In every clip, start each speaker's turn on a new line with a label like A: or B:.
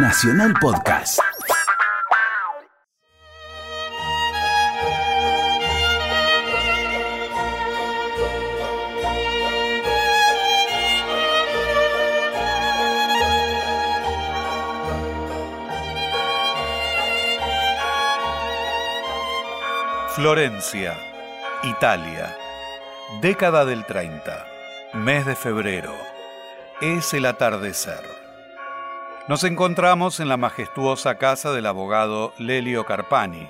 A: Nacional Podcast.
B: Florencia, Italia. Década del 30. Mes de febrero. Es el atardecer. Nos encontramos en la majestuosa casa del abogado Lelio Carpani,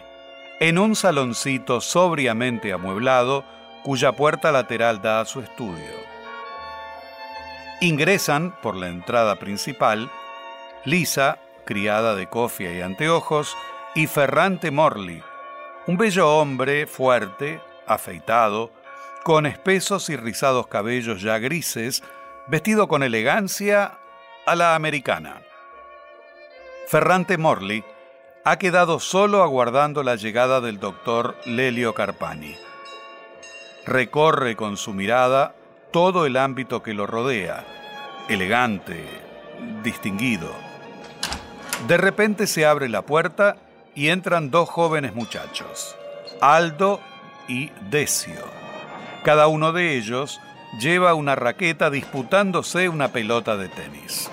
B: en un saloncito sobriamente amueblado cuya puerta lateral da a su estudio. Ingresan por la entrada principal Lisa, criada de cofia y anteojos, y Ferrante Morley, un bello hombre fuerte, afeitado, con espesos y rizados cabellos ya grises, vestido con elegancia a la americana. Ferrante Morley ha quedado solo aguardando la llegada del doctor Lelio Carpani. Recorre con su mirada todo el ámbito que lo rodea, elegante, distinguido. De repente se abre la puerta y entran dos jóvenes muchachos, Aldo y Decio. Cada uno de ellos lleva una raqueta disputándose una pelota de tenis.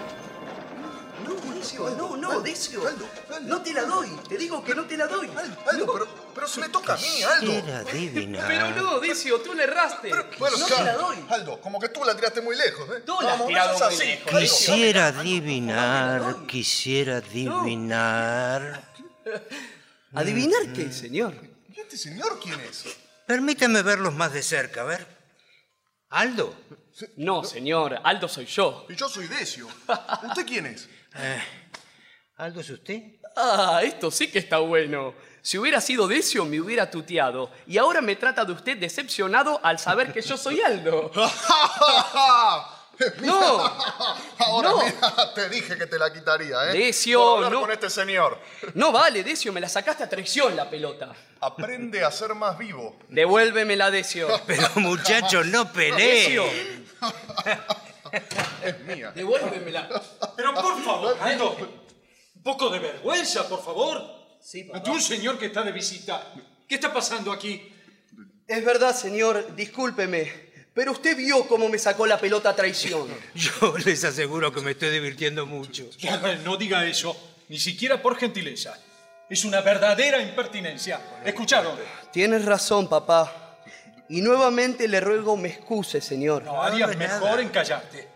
C: No, no, no, Decio. No te la doy. Te digo que no te la doy.
D: Aldo, pero, pero se me toca a mí, Aldo.
E: Era adivinar.
F: Pero no, Decio, tú le erraste.
D: Bueno,
C: no
D: claro.
C: te la doy.
D: Aldo, como que tú la tiraste muy lejos, ¿eh?
F: Tú la
D: no
F: muy
D: así,
F: lejos.
D: Aldo.
E: Quisiera adivinar, quisiera adivinar.
C: ¿Adivinar qué, señor?
D: ¿Y este señor quién es?
E: Permítame verlos más de cerca, a ver. Aldo,
F: No, señor, Aldo soy yo.
D: Y yo soy Decio. ¿Usted quién es?
E: ¿Aldo es usted?
F: Ah, esto sí que está bueno. Si hubiera sido Decio, me hubiera tuteado. Y ahora me trata de usted decepcionado al saber que yo soy Aldo. No,
D: Ahora
F: No.
D: mira, te dije que te la quitaría, ¿eh?
F: Decio,
D: Por hablar
F: no.
D: con este señor.
F: no vale, Decio, me la sacaste a traición la pelota.
D: Aprende a ser más vivo.
F: Devuélvemela, Decio.
E: Pero muchachos, no
F: Decio,
E: peleen.
D: Es mía.
F: devuélvemela.
G: Pero por favor, Aldo, poco de vergüenza, por favor.
C: Sí, papá.
G: Ante un señor que está de visita. ¿Qué está pasando aquí?
C: Es verdad, señor. Discúlpeme. Pero usted vio cómo me sacó la pelota a traición.
E: Yo les aseguro que me estoy divirtiendo mucho.
G: Ya, No diga eso, ni siquiera por gentileza. Es una verdadera impertinencia. ¿Escucharon?
C: Tienes razón, papá. Y nuevamente le ruego me excuse, señor.
G: No, harías mejor en callarte.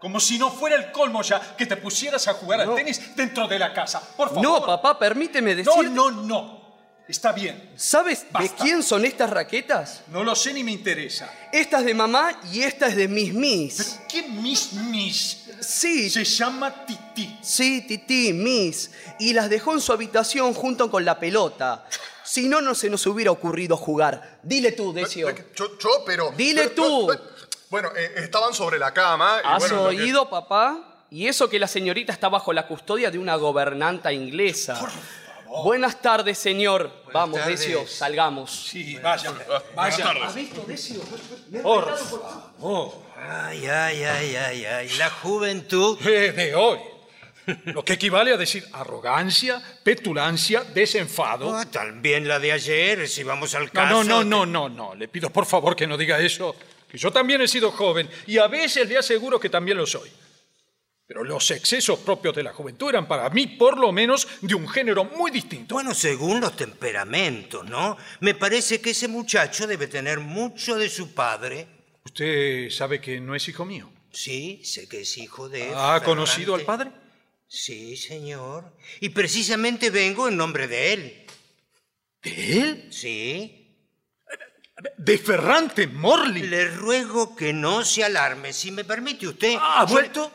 G: Como si no fuera el colmo ya que te pusieras a jugar
C: No.
G: al tenis dentro de la casa. Por favor.
F: No, papá, permíteme
G: No,
F: decir.
G: no, no. Está bien.
C: ¿Sabes de quién son estas raquetas?
G: No lo sé ni me interesa.
C: Esta es de mamá y esta es de mis mis.
G: ¿Qué mis mis?
C: Sí,
G: Se llama Titi.
C: sí, Titi, mis. Y las dejó en su habitación junto con la pelota. Si no, no se nos hubiera ocurrido jugar. Dile tú, Decio.
D: Yo, yo, pero...
C: Dile
D: pero-
C: tú.
D: pero- Bueno, eh, estaban sobre la cama. y
F: ¿Has
D: bueno, lo que-
F: oído, papá? Y eso que la señorita está bajo la custodia de una gobernanta inglesa. Buenas tardes, señor. Vamos,
E: tardes.
F: Decio, salgamos.
G: Sí, vaya. Vaya.
C: ¿Has visto, Decio?
G: Por favor.
E: Ay, ay, ay, ay, ay. La juventud.
G: Eh, de hoy. Lo que equivale a decir arrogancia, petulancia, desenfado.
E: Ah, también la de ayer, si vamos al
G: No,
E: caso.
G: no, no, no, no, no. Le pido por favor que no diga eso. Que yo también he sido joven y a veces le aseguro que también lo soy. Pero los excesos propios de la juventud eran para mí, por lo menos, de un género muy distinto.
E: Bueno, según los temperamentos, ¿no? Me parece que ese muchacho debe tener mucho de su padre.
G: Usted sabe que no es hijo mío.
E: Sí, sé que es hijo de.
G: ¿Ha conocido al padre?
E: Sí, señor. Y precisamente vengo en nombre de él.
G: ¿De él?
E: Sí.
G: ¿De Ferrante Morley?
E: Le ruego que no se alarme, si me permite usted.
G: Ah, ¿ha
E: Yo-
G: vuelto?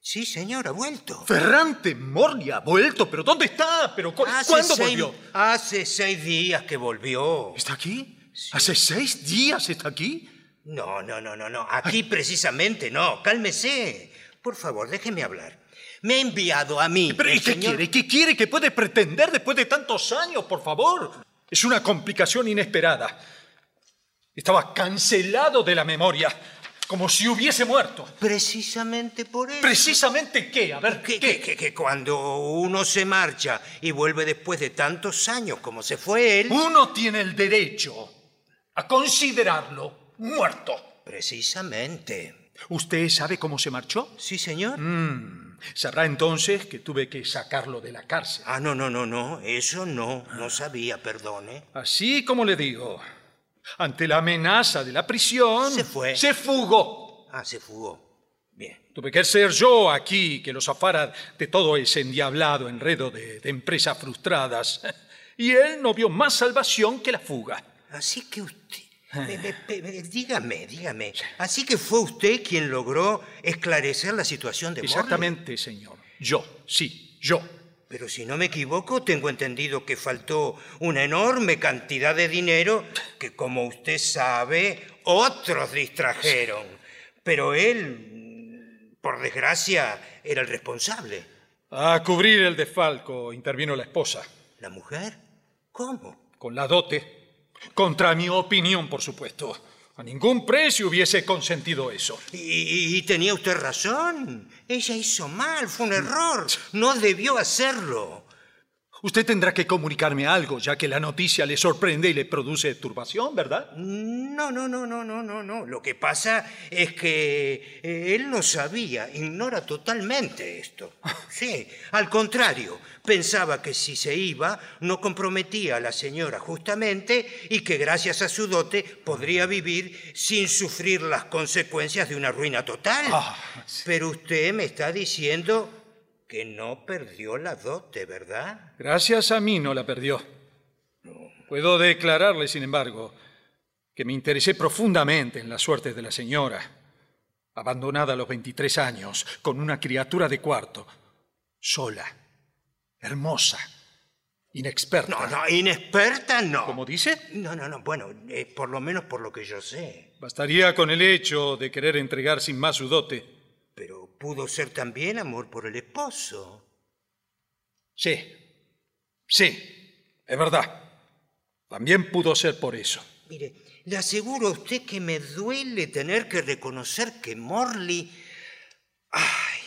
E: Sí, señor, ha vuelto.
G: Ferrante Morley ha vuelto. ¿Pero dónde está? ¿Pero cu-
E: Hace
G: cuándo
E: seis-
G: volvió?
E: Hace seis días que volvió.
G: ¿Está aquí? ¿Hace seis días está aquí?
E: No, no, no, no, no. Aquí precisamente no. Cálmese. Por favor, déjeme hablar. Me ha enviado a mí.
G: ¿Pero y qué
E: señor-
G: quiere? ¿Qué quiere? ¿Qué puede pretender después de tantos años, por favor? Es una complicación inesperada. Estaba cancelado de la memoria. como si hubiese muerto.
E: Precisamente por eso.
G: ¿Precisamente qué? A ver, ¿qué?
E: que- que- que cuando uno se marcha y vuelve después de tantos años como se fue él,
G: Uno tiene el derecho a considerarlo muerto.
E: precisamente.
G: ¿Usted sabe cómo se marchó?
E: ¿Sí, señor?
G: Sabrá entonces que tuve que sacarlo de la cárcel.
E: Ah, no, no, no, no, eso no, no sabía, perdone.
G: Así como le digo, ante la amenaza de la prisión,
E: Se fue.
G: Se fugó.
E: Ah, se fugó. Bien.
G: Tuve que ser yo aquí que lo zafara de todo ese endiablado enredo de, de empresas frustradas. Y él no vio más salvación que la fuga.
E: Así que usted... me- me- me- me- dígame, dígame. Así que fue usted quien logró esclarecer la situación de Morley.
G: Exactamente, señor. Yo, sí, yo.
E: Pero si no me equivoco, tengo entendido que faltó una enorme cantidad de dinero que, como usted sabe, otros distrajeron. Pero él, por desgracia, era el responsable.
G: A cubrir el desfalco intervino la esposa,
E: ¿La mujer? ¿Cómo?
G: con la dote. Contra mi opinión, por supuesto. A ningún precio hubiese consentido eso.
E: Y, y tenía usted razón. Ella hizo mal, fue un error. No debió hacerlo.
G: Usted tendrá que comunicarme algo, ya que la noticia le sorprende y le produce turbación, ¿verdad?
E: No, no, no, no, no, no, no. Lo que pasa es que eh, él no sabía, ignora totalmente esto. Sí, al contrario, pensaba que si se iba no comprometía a la señora justamente y que gracias a su dote podría vivir sin sufrir las consecuencias de una ruina total.
G: Ah,
E: Pero usted me está diciendo que no perdió la dote, ¿verdad?
G: Gracias a mí no la perdió. Puedo declararle, sin embargo, que me interesé profundamente en las suertes de la señora, abandonada a los 23 años, con una criatura de cuarto, sola, hermosa, inexperta.
E: No, no, inexperta no.
G: ¿Cómo dice?
E: No, no, no, bueno, eh, por lo menos por lo que yo sé.
G: Bastaría con el hecho de querer entregar sin más su dote.
E: Pudo ser también amor por el esposo.
G: Sí, sí, es verdad. También pudo ser por eso.
E: Mire, le aseguro a usted que me duele tener que reconocer que Morley... Ay,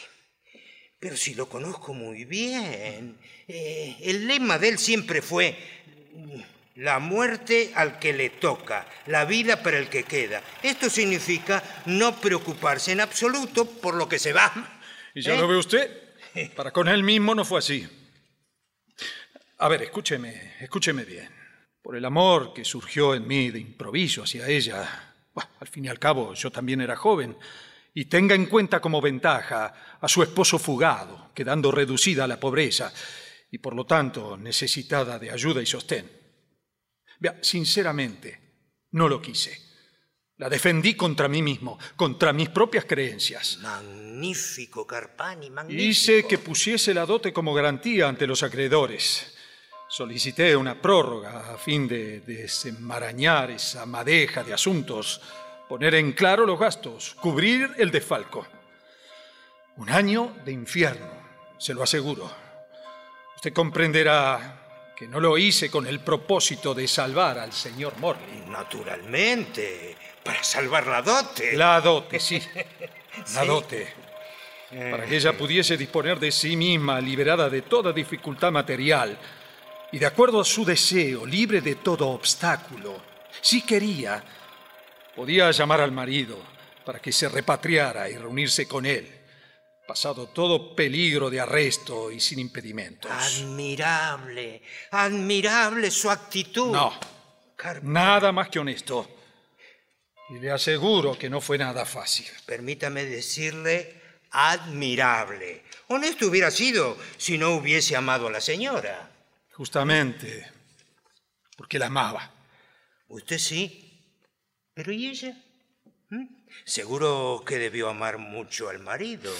E: pero si lo conozco muy bien. Eh, el lema de él siempre fue la muerte al que le toca, la vida para el que queda. Esto significa no preocuparse en absoluto por lo que se va.
G: ¿Y ya
E: ¿Eh?
G: lo ve usted? Para con él mismo no fue así. A ver, escúcheme, escúcheme bien. Por el amor que surgió en mí de improviso hacia ella, al fin y al cabo yo también era joven, y tenga en cuenta como ventaja a su esposo fugado, quedando reducida a la pobreza y por lo tanto necesitada de ayuda y sostén. Vea, sinceramente, no lo quise. La defendí contra mí mismo, contra mis propias creencias.
E: Magnífico, Carpani, magnífico.
G: Hice que pusiese la dote como garantía ante los acreedores. Solicité una prórroga a fin de desenmarañar esa madeja de asuntos, poner en claro los gastos, cubrir el desfalco. Un año de infierno, se lo aseguro. Usted comprenderá que no lo hice con el propósito de salvar al señor Morley.
E: Naturalmente, para salvar la dote.
G: La dote, sí. La dote. Para que ella pudiese disponer de sí misma, liberada de toda dificultad material y de acuerdo a su deseo, libre de todo obstáculo. Si quería, podía llamar al marido para que se repatriara y reunirse con él, pasado todo peligro de arresto y sin impedimentos.
E: Admirable, admirable su actitud.
G: No, nada más que honesto. Y le aseguro que no fue nada fácil.
E: Permítame decirle admirable. Honesto hubiera sido si no hubiese amado a la señora.
G: Justamente porque la amaba.
E: Usted sí, pero ¿y ella? ¿Mm? Seguro que debió amar mucho al marido.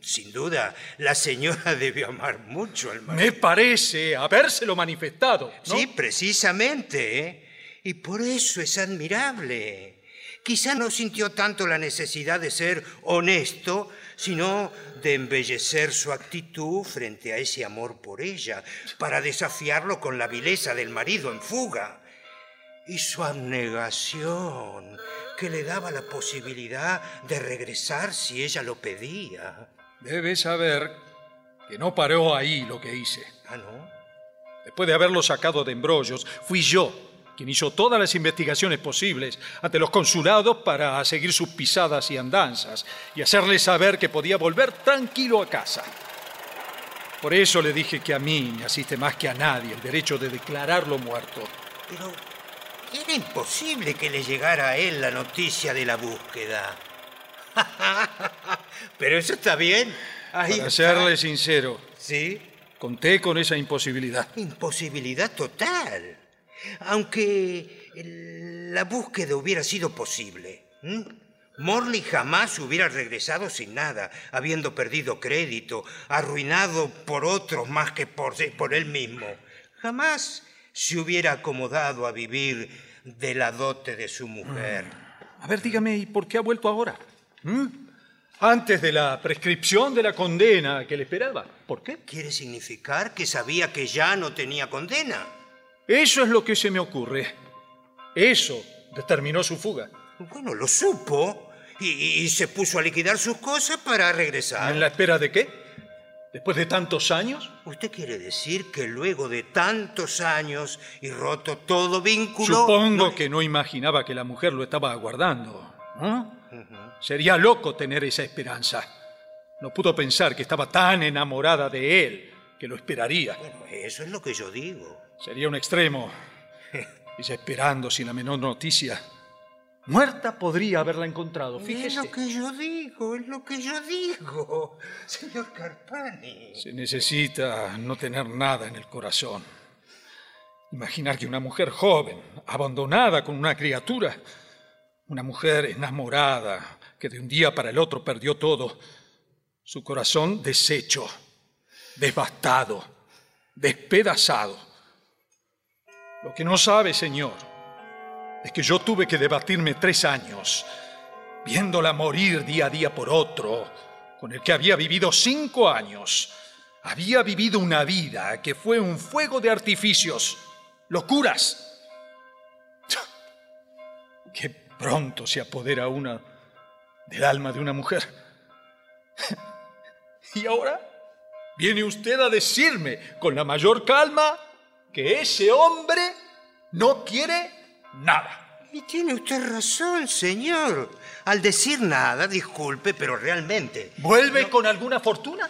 E: Sin duda, la señora debió amar mucho al marido.
G: Me parece habérselo manifestado. ¿no?
E: Sí, precisamente. ¿eh? Y por eso es admirable. Quizá no sintió tanto la necesidad de ser honesto, sino de embellecer su actitud frente a ese amor por ella, para desafiarlo con la vileza del marido en fuga. Y su abnegación, que le daba la posibilidad de regresar si ella lo pedía.
G: Debe saber que no paró ahí lo que hice.
E: Ah, ¿no?
G: Después de haberlo sacado de embrollos, fui yo quien hizo todas las investigaciones posibles ante los consulados para seguir sus pisadas y andanzas y hacerle saber que podía volver tranquilo a casa. Por eso le dije que a mí me asiste más que a nadie el derecho de declararlo muerto.
E: Pero era imposible que le llegara a él la noticia de la búsqueda. Pero eso está bien. Ahí
G: Para
E: está.
G: serle sincero,
E: Sí,
G: conté con esa imposibilidad.
E: imposibilidad total. Aunque la búsqueda hubiera sido posible. Morley jamás hubiera regresado sin nada, habiendo perdido crédito, arruinado por otros más que por, por él mismo. Jamás se hubiera acomodado a vivir de la dote de su mujer.
G: A ver, dígame, ¿y por qué ha vuelto ahora? ¿Mm? Antes de la prescripción de la condena que le esperaba. ¿Por qué?
E: ¿Quiere significar que sabía que ya no tenía condena?
G: Eso es lo que se me ocurre. Eso determinó su fuga.
E: Bueno, lo supo y, y se puso a liquidar sus cosas para regresar.
G: ¿En la espera de qué? ¿Después de tantos años?
E: ¿Usted quiere decir que luego de tantos años y roto todo vínculo...
G: Supongo
E: no-
G: que no imaginaba que la mujer lo estaba aguardando. ¿no? Sería loco tener esa esperanza. No pudo pensar que estaba tan enamorada de él que lo esperaría.
E: Bueno, eso es lo que yo digo.
G: Sería un extremo. Ella esperando sin la menor noticia. Muerta podría haberla encontrado,
E: Es
G: fíjese.
E: lo que yo digo, es lo que yo digo, señor Carpani.
G: Se necesita no tener nada en el corazón. Imaginar que una mujer joven, abandonada con una criatura, una mujer enamorada que de un día para el otro perdió todo, su corazón deshecho, devastado, despedazado. Lo que no sabe, Señor, es que yo tuve que debatirme tres años, viéndola morir día a día por otro, con el que había vivido cinco años. Había vivido una vida que fue un fuego de artificios, locuras. Qué pronto se apodera una del alma de una mujer. Y ahora viene usted a decirme con la mayor calma que ese hombre no quiere nada.
E: Y tiene usted razón, señor. Al decir nada, disculpe, pero realmente.
G: ¿Vuelve con alguna fortuna?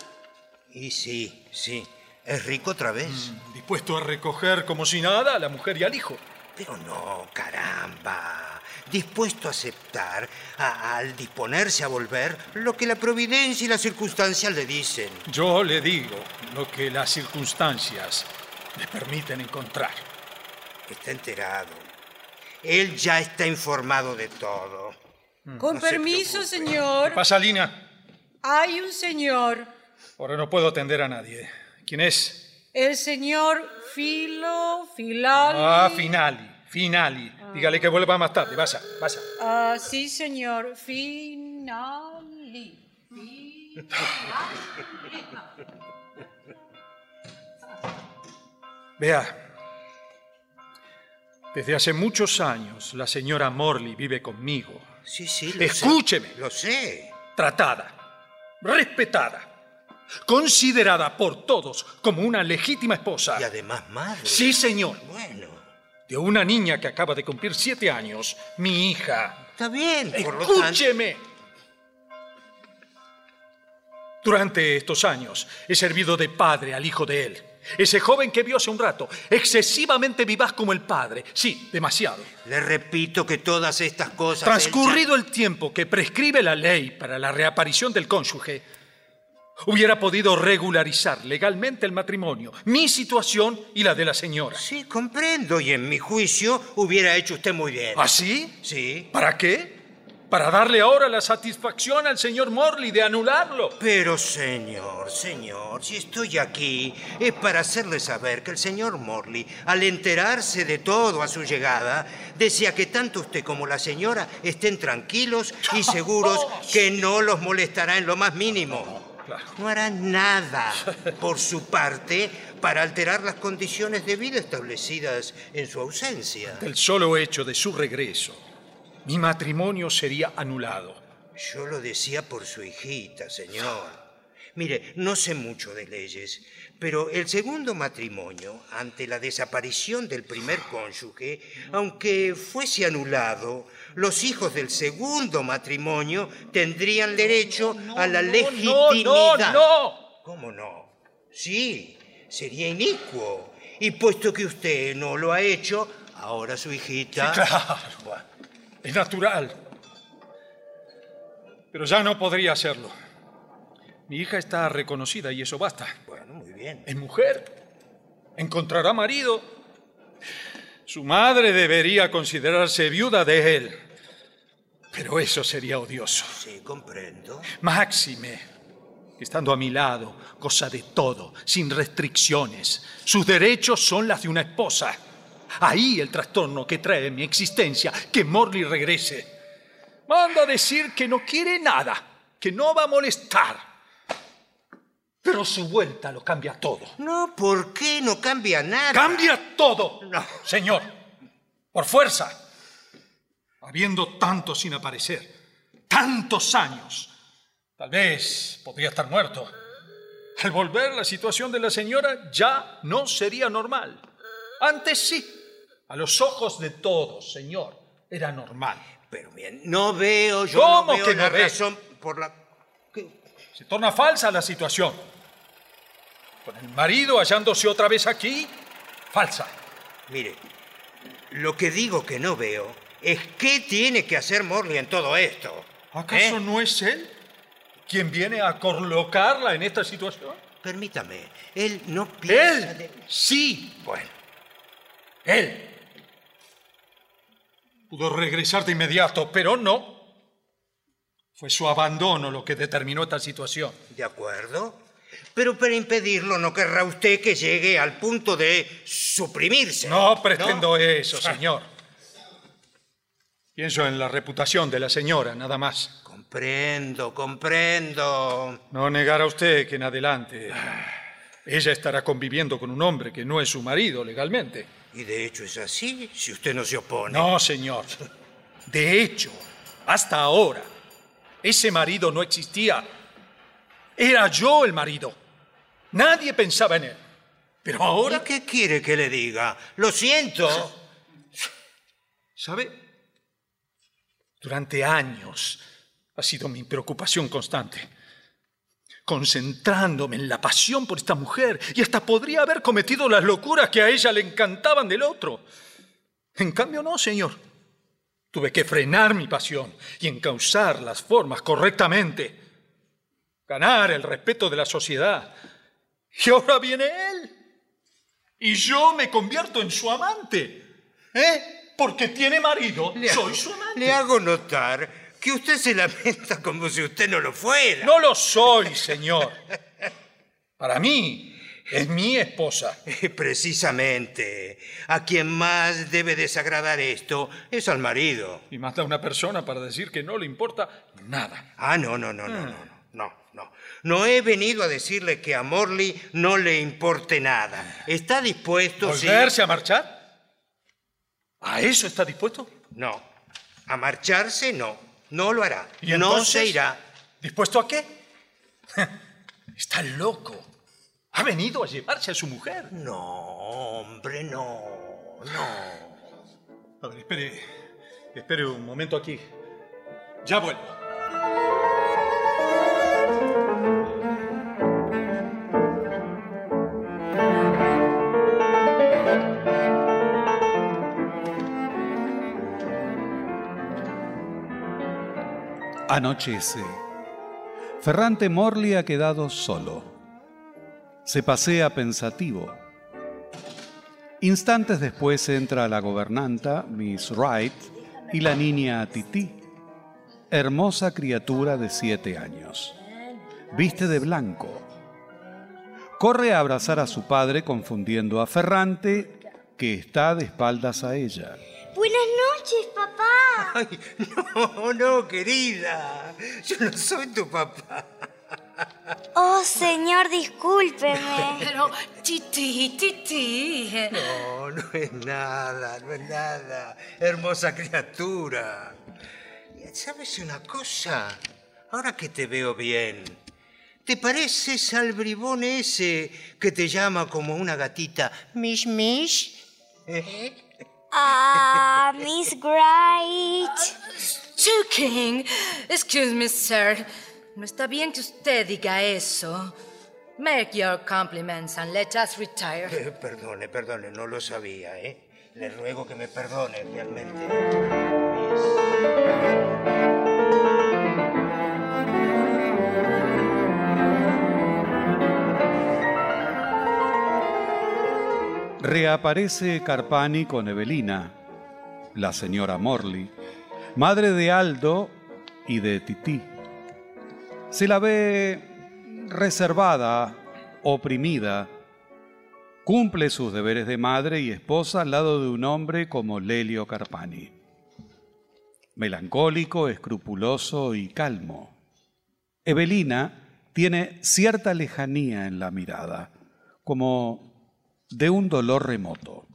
E: Y sí, sí, es rico otra vez.
G: Dispuesto a recoger como si nada a la mujer y al hijo.
E: Pero no, caramba. Dispuesto a aceptar, a- al disponerse a volver, lo que la providencia y las circunstancias le dicen.
G: Yo le digo lo que las circunstancias le permiten encontrar.
E: Está enterado. Él ya está informado de todo.
A: Con
E: No se
A: permiso, señor.
G: Pasa, Lina.
A: Hay un señor,
G: Ahora no puedo atender a nadie. ¿Quién es?
A: el señor Filo, Filali.
G: Ah, Finali. Finali. Dígale que vuelva más tarde. Pasa, pasa.
A: Ah, sí, señor, Finali. Finali.
G: Vea. Desde hace muchos años la señora Morley vive conmigo.
E: Sí, sí, lo
G: Escúcheme.
E: sé. Lo sé.
G: tratada, respetada, considerada por todos como una legítima esposa.
E: Y además madre.
G: Sí, señor.
E: Bueno,
G: De una niña que acaba de cumplir siete años, mi hija.
E: está bien, por lo tanto.
G: Escúcheme. Durante estos años he servido de padre al hijo de él. Ese joven que vio hace un rato, excesivamente vivaz como el padre. Sí, demasiado.
E: Le repito que todas estas cosas.
G: Transcurrido el tiempo que prescribe la ley para la reaparición del cónyuge, hubiera podido regularizar legalmente el matrimonio, mi situación y la de la señora.
E: Sí, comprendo. Y en mi juicio hubiera hecho usted muy bien.
G: ¿Así?
E: Sí.
G: ¿Para qué? ¿Para darle ahora la satisfacción al señor Morley de anularlo?
E: Pero señor, señor, si estoy aquí es para hacerle saber que el señor Morley, al enterarse de todo a su llegada, desea que tanto usted como la señora estén tranquilos y seguros que no los molestará en lo más mínimo. No hará nada por su parte para alterar las condiciones de vida establecidas en su ausencia.
G: El solo hecho de su regreso mi matrimonio sería anulado.
E: Yo lo decía por su hijita, señor. Mire, no sé mucho de leyes, pero el segundo matrimonio, ante la desaparición del primer cónyuge, aunque fuese anulado, los hijos del segundo matrimonio tendrían derecho a la
G: no,
E: legitimidad.
G: no, no.
E: ¿Cómo no? Sí, sería inicuo. Y puesto que usted no lo ha hecho, ahora su hijita...
G: Claro, es natural. Pero ya no podría hacerlo. Mi hija está reconocida y eso basta.
E: Bueno, muy bien.
G: Es mujer. Encontrará marido. Su madre debería considerarse viuda de él. Pero eso sería odioso.
E: Sí, comprendo.
G: Máxime, estando a mi lado, goza de todo, sin restricciones. Sus derechos son las de una esposa. Ahí el trastorno que trae mi existencia, que Morley regrese. Manda a decir que no quiere nada, que no va a molestar. Pero su vuelta lo cambia todo.
E: No, ¿por qué no cambia nada?
G: ¡Cambia todo!
E: No.
G: Señor, por fuerza. Habiendo tanto sin aparecer, tantos años, tal vez podría estar muerto. Al volver, la situación de la señora ya no sería normal. Antes sí, a los ojos de todos, señor, era normal.
E: Pero bien, no veo, yo
G: ¿Cómo
E: no veo
G: que
E: la razón por la...
G: Se torna falsa la situación. Con el marido hallándose otra vez aquí, falsa.
E: Mire, lo que digo que no veo es qué tiene que hacer Morley en todo esto.
G: ¿Acaso
E: ¿Eh?
G: no es él quien viene a colocarla en esta situación?
E: Permítame, él no piensa...
G: Él,
E: de-
G: sí,
E: Bueno,
G: él. Pudo regresar de inmediato, pero no. Fue su abandono lo que determinó esta situación.
E: de acuerdo. Pero para impedirlo no querrá usted que llegue al punto de suprimirse.
G: No pretendo eso, señor. Pienso en la reputación de la señora, nada más.
E: Comprendo, comprendo.
G: No negará usted que en adelante ella estará conviviendo con un hombre que no es su marido legalmente.
E: Y de hecho es así, si usted no se opone.
G: No, señor. De hecho, hasta ahora, ese marido no existía. Era yo el marido. Nadie pensaba en él. Pero
E: ¿Y
G: ahora,
E: qué quiere que le diga? Lo siento.
G: ¿sabe? Durante años ha sido mi preocupación constante. Concentrándome en la pasión por esta mujer y hasta podría haber cometido las locuras que a ella le encantaban del otro. En cambio, no, señor. Tuve que frenar mi pasión y encauzar las formas correctamente. Ganar el respeto de la sociedad. Y ahora viene él. Y yo me convierto en su amante. ¿Eh? Porque tiene marido.
E: Le
G: Soy
E: hago-
G: su amante.
E: Le hago notar que usted se lamenta como si usted no lo fuera.
G: No lo soy, señor. Para mí, es mi esposa.
E: Eh, precisamente. A quien más debe desagradar esto es al marido.
G: Y más da una persona para decir que no le importa nada.
E: Ah, no, no, no, no, no, no. No, no he venido a decirle que a Morley no le importe nada. ¿Está dispuesto
G: ¿Volverse si... a marchar? ¿A eso está dispuesto?
E: No, a marcharse no. No lo hará.
G: ¿Y
E: no se irá.
G: ¿Dispuesto a qué? Está loco. Ha venido a llevarse a su mujer.
E: No, hombre, no. No.
G: A ver, espere. Espere un momento aquí. Ya vuelvo.
B: Anochece. Ferrante Morley ha quedado solo. Se pasea pensativo. Instantes después entra la gobernanta, Miss Wright, y la niña Titi, hermosa criatura de siete años. Viste de blanco. Corre a abrazar a su padre confundiendo a Ferrante, que está de espaldas a ella.
H: Buenas noches, papá.
E: Ay, no, no, querida. Yo no soy tu papá.
H: Oh, señor, discúlpeme.
A: Pero, Titi, Titi.
E: No, no es nada, no es nada. Hermosa criatura. ¿Sabes una cosa? Ahora que te veo bien, ¿te pareces al bribón ese que te llama como una gatita? Mish, mish. ¿Eh?
H: Ah, Miss Bright.
A: King, excuse me, sir. No está bien que usted diga eso. Make your compliments and let us retire.
E: Eh, perdone, perdone, no lo sabía, ¿eh? Le ruego que me perdone realmente.
B: Reaparece Carpani con Evelina, la señora Morley, madre de Aldo y de Tití. Se la ve reservada, oprimida. Cumple sus deberes de madre y esposa al lado de un hombre como Lelio Carpani. Melancólico, escrupuloso y calmo. Evelina tiene cierta lejanía en la mirada, como de un dolor remoto.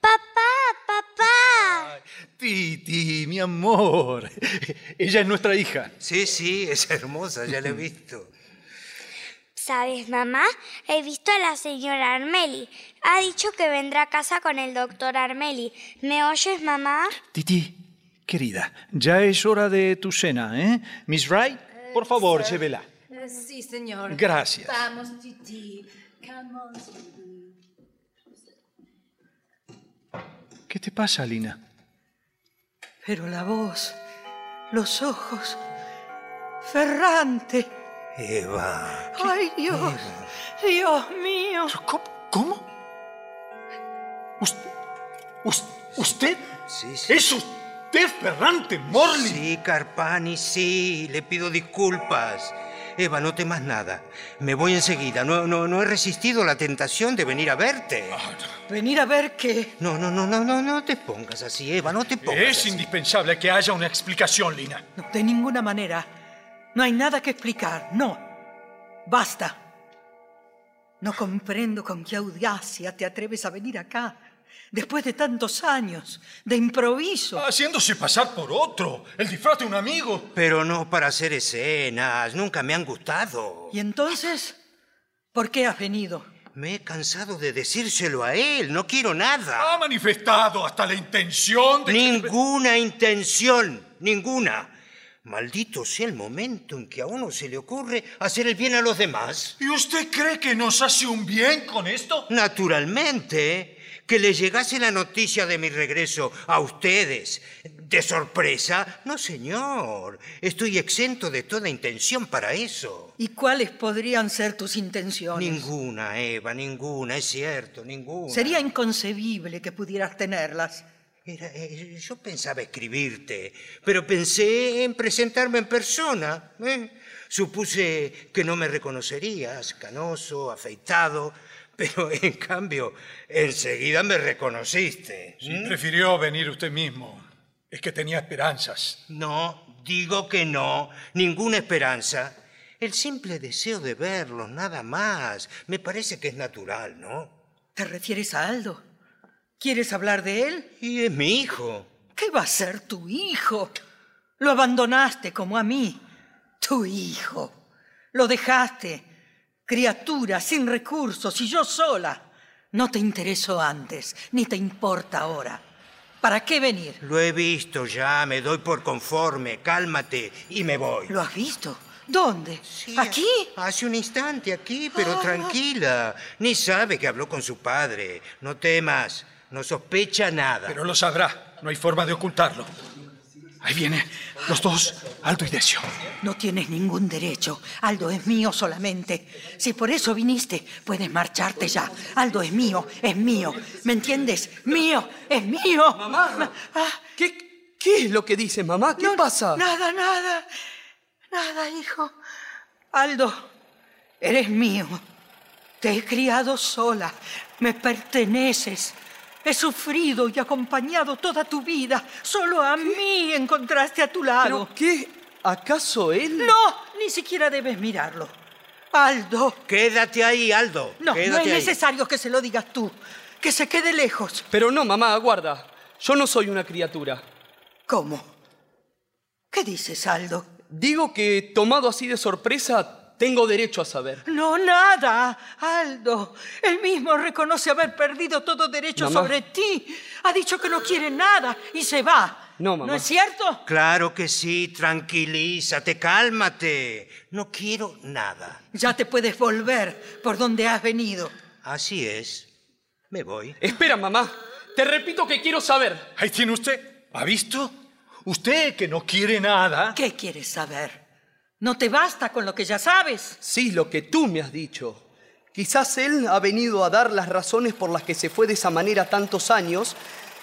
H: Papá, papá.
G: Titi, mi amor. Ella es nuestra hija.
E: Sí, sí, es hermosa, ya la he visto.
H: ¿Sabes, mamá? He visto a la señora Armeli. Ha dicho que vendrá a casa con el doctor Armeli. ¿Me oyes, mamá?
G: Titi, querida, ya es hora de tu cena, ¿eh? Miss Wright, por favor, llévela.
A: Eh, Sí, señor.
G: Gracias.
A: Vamos, Titi. Come on,
G: ¿Qué te pasa, Lina?
I: Pero la voz, los ojos, Ferrante.
E: Eva.
I: Ay, Dios, Dios mío.
G: ¿Cómo? ¿Cómo? ¿Usted? us- ¿Usted?
E: Sí, sí.
G: ¿Es usted Ferrante Morley?
E: Sí, Carpani, sí, le pido disculpas. Eva, no temas nada. Me voy enseguida. No, no, no he resistido la tentación de venir a verte.
I: Venir a ver qué.
E: No, no, no, no, no, no te pongas así, Eva, no te pongas
G: Es
E: así.
G: indispensable que haya una explicación, Lina.
I: No, de ninguna manera. No hay nada que explicar. No. Basta. No comprendo con qué audacia te atreves a venir acá. Después de tantos años, de improviso.
G: Haciéndose pasar por otro. El disfraz de un amigo.
E: Pero no para hacer escenas, nunca me han gustado.
I: ¿Y entonces? ¿Por qué has venido?
E: Me he cansado de decírselo a él, no quiero nada.
G: Ha manifestado hasta la intención de... que-
E: Ninguna intención, ninguna. Maldito sea el momento en que a uno se le ocurre hacer el bien a los demás.
G: ¿Y usted cree que nos hace un bien con esto?
E: Naturalmente, que le llegase la noticia de mi regreso a ustedes de sorpresa. No, señor. Estoy exento de toda intención para eso.
I: ¿Y cuáles podrían ser tus intenciones?
E: Ninguna, Eva, ninguna, es cierto, ninguna.
I: Sería inconcebible que pudieras tenerlas.
E: Era- eh, yo pensaba escribirte, pero pensé en presentarme en persona. ¿eh? Supuse que no me reconocerías, canoso, afeitado, pero en cambio enseguida me reconociste.
G: Si prefirió venir usted mismo, es que tenía esperanzas.
E: No, digo que no, ninguna esperanza. El simple deseo de verlos, nada más. Me parece que es natural, ¿no?
I: ¿Te refieres a Aldo? ¿Quieres hablar de él?
E: Y es mi hijo.
I: ¿Qué va a ser tu hijo? Lo abandonaste como a mí. Tu hijo. Lo dejaste. Criatura, sin recursos y yo sola. No te interesó antes, ni te importa ahora. ¿Para qué venir?
E: Lo he visto ya, me doy por conforme. Cálmate y me voy.
I: ¿Lo has visto? ¿Dónde?
E: Sí,
I: ¿Aquí?
E: Hace un instante aquí, pero
I: Ah.
E: tranquila. Ni sabe que habló con su padre. No temas, no sospecha nada.
G: Pero lo sabrá, no hay forma de ocultarlo. Ahí viene, los dos, Aldo y Decio.
I: No tienes ningún derecho. Aldo es mío solamente. Si por eso viniste, puedes marcharte ya. Aldo es mío, es mío. ¿Me entiendes? Mío, es mío.
F: Mamá.
I: Ah,
F: ¿Qué, ¿Qué es lo que dice mamá? ¿Qué
I: no,
F: pasa?
I: Nada, nada. Nada, hijo. Aldo, eres mío. Te he criado sola. Me perteneces. He sufrido y acompañado toda tu vida. Solo a mí encontraste a tu lado.
F: ¿Pero qué? ¿Acaso él?
I: No, ni siquiera debes mirarlo. Aldo,
E: Quédate ahí, Aldo.
I: no, no es
E: ahí.
I: necesario que se lo digas tú. Que se quede lejos.
F: Pero no, mamá, aguarda. Yo no soy una criatura.
I: ¿Cómo? ¿Qué dices, Aldo?
C: Digo que, tomado así de sorpresa, tengo derecho a saber.
I: No, nada, Aldo. Él mismo reconoce haber perdido todo derecho
C: Mamá.
I: sobre ti. Ha dicho que no quiere nada y se va.
C: No, mamá.
I: ¿No es cierto?
E: Claro que sí, tranquilízate, cálmate. No quiero nada.
I: Ya te puedes volver por donde has venido.
E: Así es. Me voy.
F: Espera, mamá. Te repito que quiero saber.
G: Ahí tiene usted. ¿Ha visto? Usted que no quiere nada.
I: ¿Qué quieres saber? ¿No te basta con lo que ya sabes?
C: Sí, lo que tú me has dicho. Quizás él ha venido a dar las razones por las que se fue de esa manera tantos años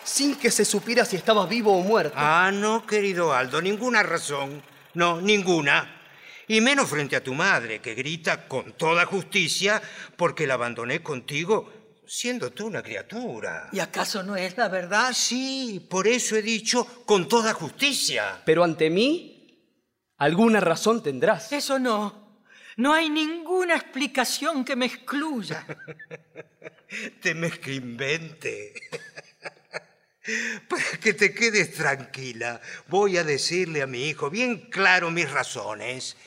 C: sin que se supiera si estaba vivo o muerto.
E: Ah, no, querido Aldo, ninguna razón. No, ninguna. Y menos frente a tu madre, que grita con toda justicia porque la abandoné contigo, siendo tú una criatura.
I: ¿Y acaso no es la verdad?
E: Sí, por eso he dicho con toda justicia.
F: Pero ante mí, alguna razón tendrás.
I: Eso no. No hay ninguna explicación que me excluya.
E: Te me invente. Para que te quedes tranquila, voy a decirle a mi hijo bien claro mis razones.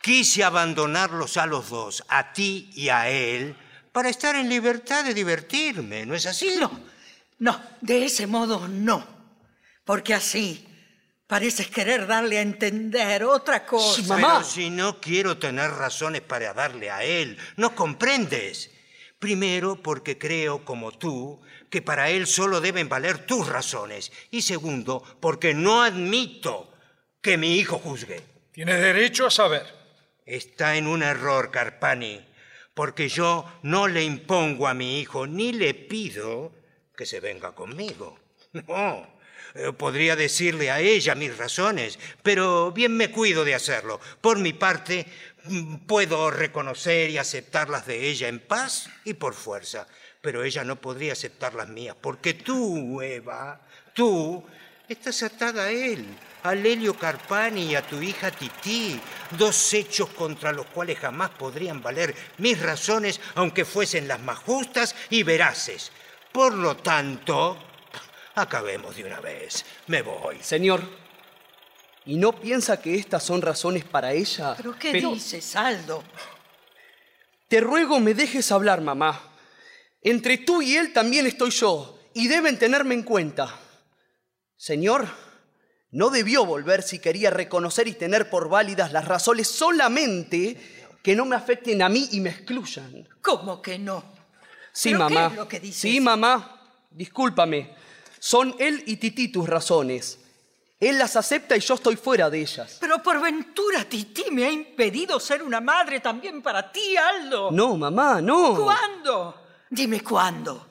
E: Quise abandonarlos a los dos, a ti y a él, para estar en libertad de divertirme, ¿no es así?
I: No, no, de ese modo no. Porque así pareces querer darle a entender otra cosa.
E: Pero si no quiero tener razones para darle a él, ¿no comprendes? Primero, porque creo, como tú, que para él solo deben valer tus razones. Y segundo, porque no admito que mi hijo juzgue.
G: Tiene derecho a saber.
E: Está en un error, Carpani, porque yo no le impongo a mi hijo ni le pido que se venga conmigo. No. Eh, Podría decirle a ella mis razones, pero bien me cuido de hacerlo. Por mi parte, mm, puedo reconocer y aceptarlas de ella en paz y por fuerza, pero ella no podría aceptar las mías, porque tú, Eva, tú estás atada a él, a Lelio Carpani y a tu hija Tití, dos hechos contra los cuales jamás podrían valer mis razones, aunque fuesen las más justas y veraces. Por lo tanto, acabemos de una vez. Me voy.
F: Señor,
C: ¿Y no piensa que estas son razones para ella?
I: ¿Pero qué
F: Pero-
I: dices, Aldo?
C: Te ruego me dejes hablar, mamá. Entre tú y él también estoy yo, y deben tenerme en cuenta. Señor, no debió volver si quería reconocer y tener por válidas las razones solamente que no me afecten a mí y me excluyan.
I: ¿Cómo que no?
C: Sí,
I: ¿Pero qué
C: mamá.
I: es lo que dices?
C: Sí, mamá. Discúlpame. Son él y Tití tus razones. Él las acepta y yo estoy fuera de ellas.
I: Pero por ventura Tití me ha impedido ser una madre también para ti, Aldo.
C: No, mamá, no.
I: ¿Cuándo? Dime cuándo.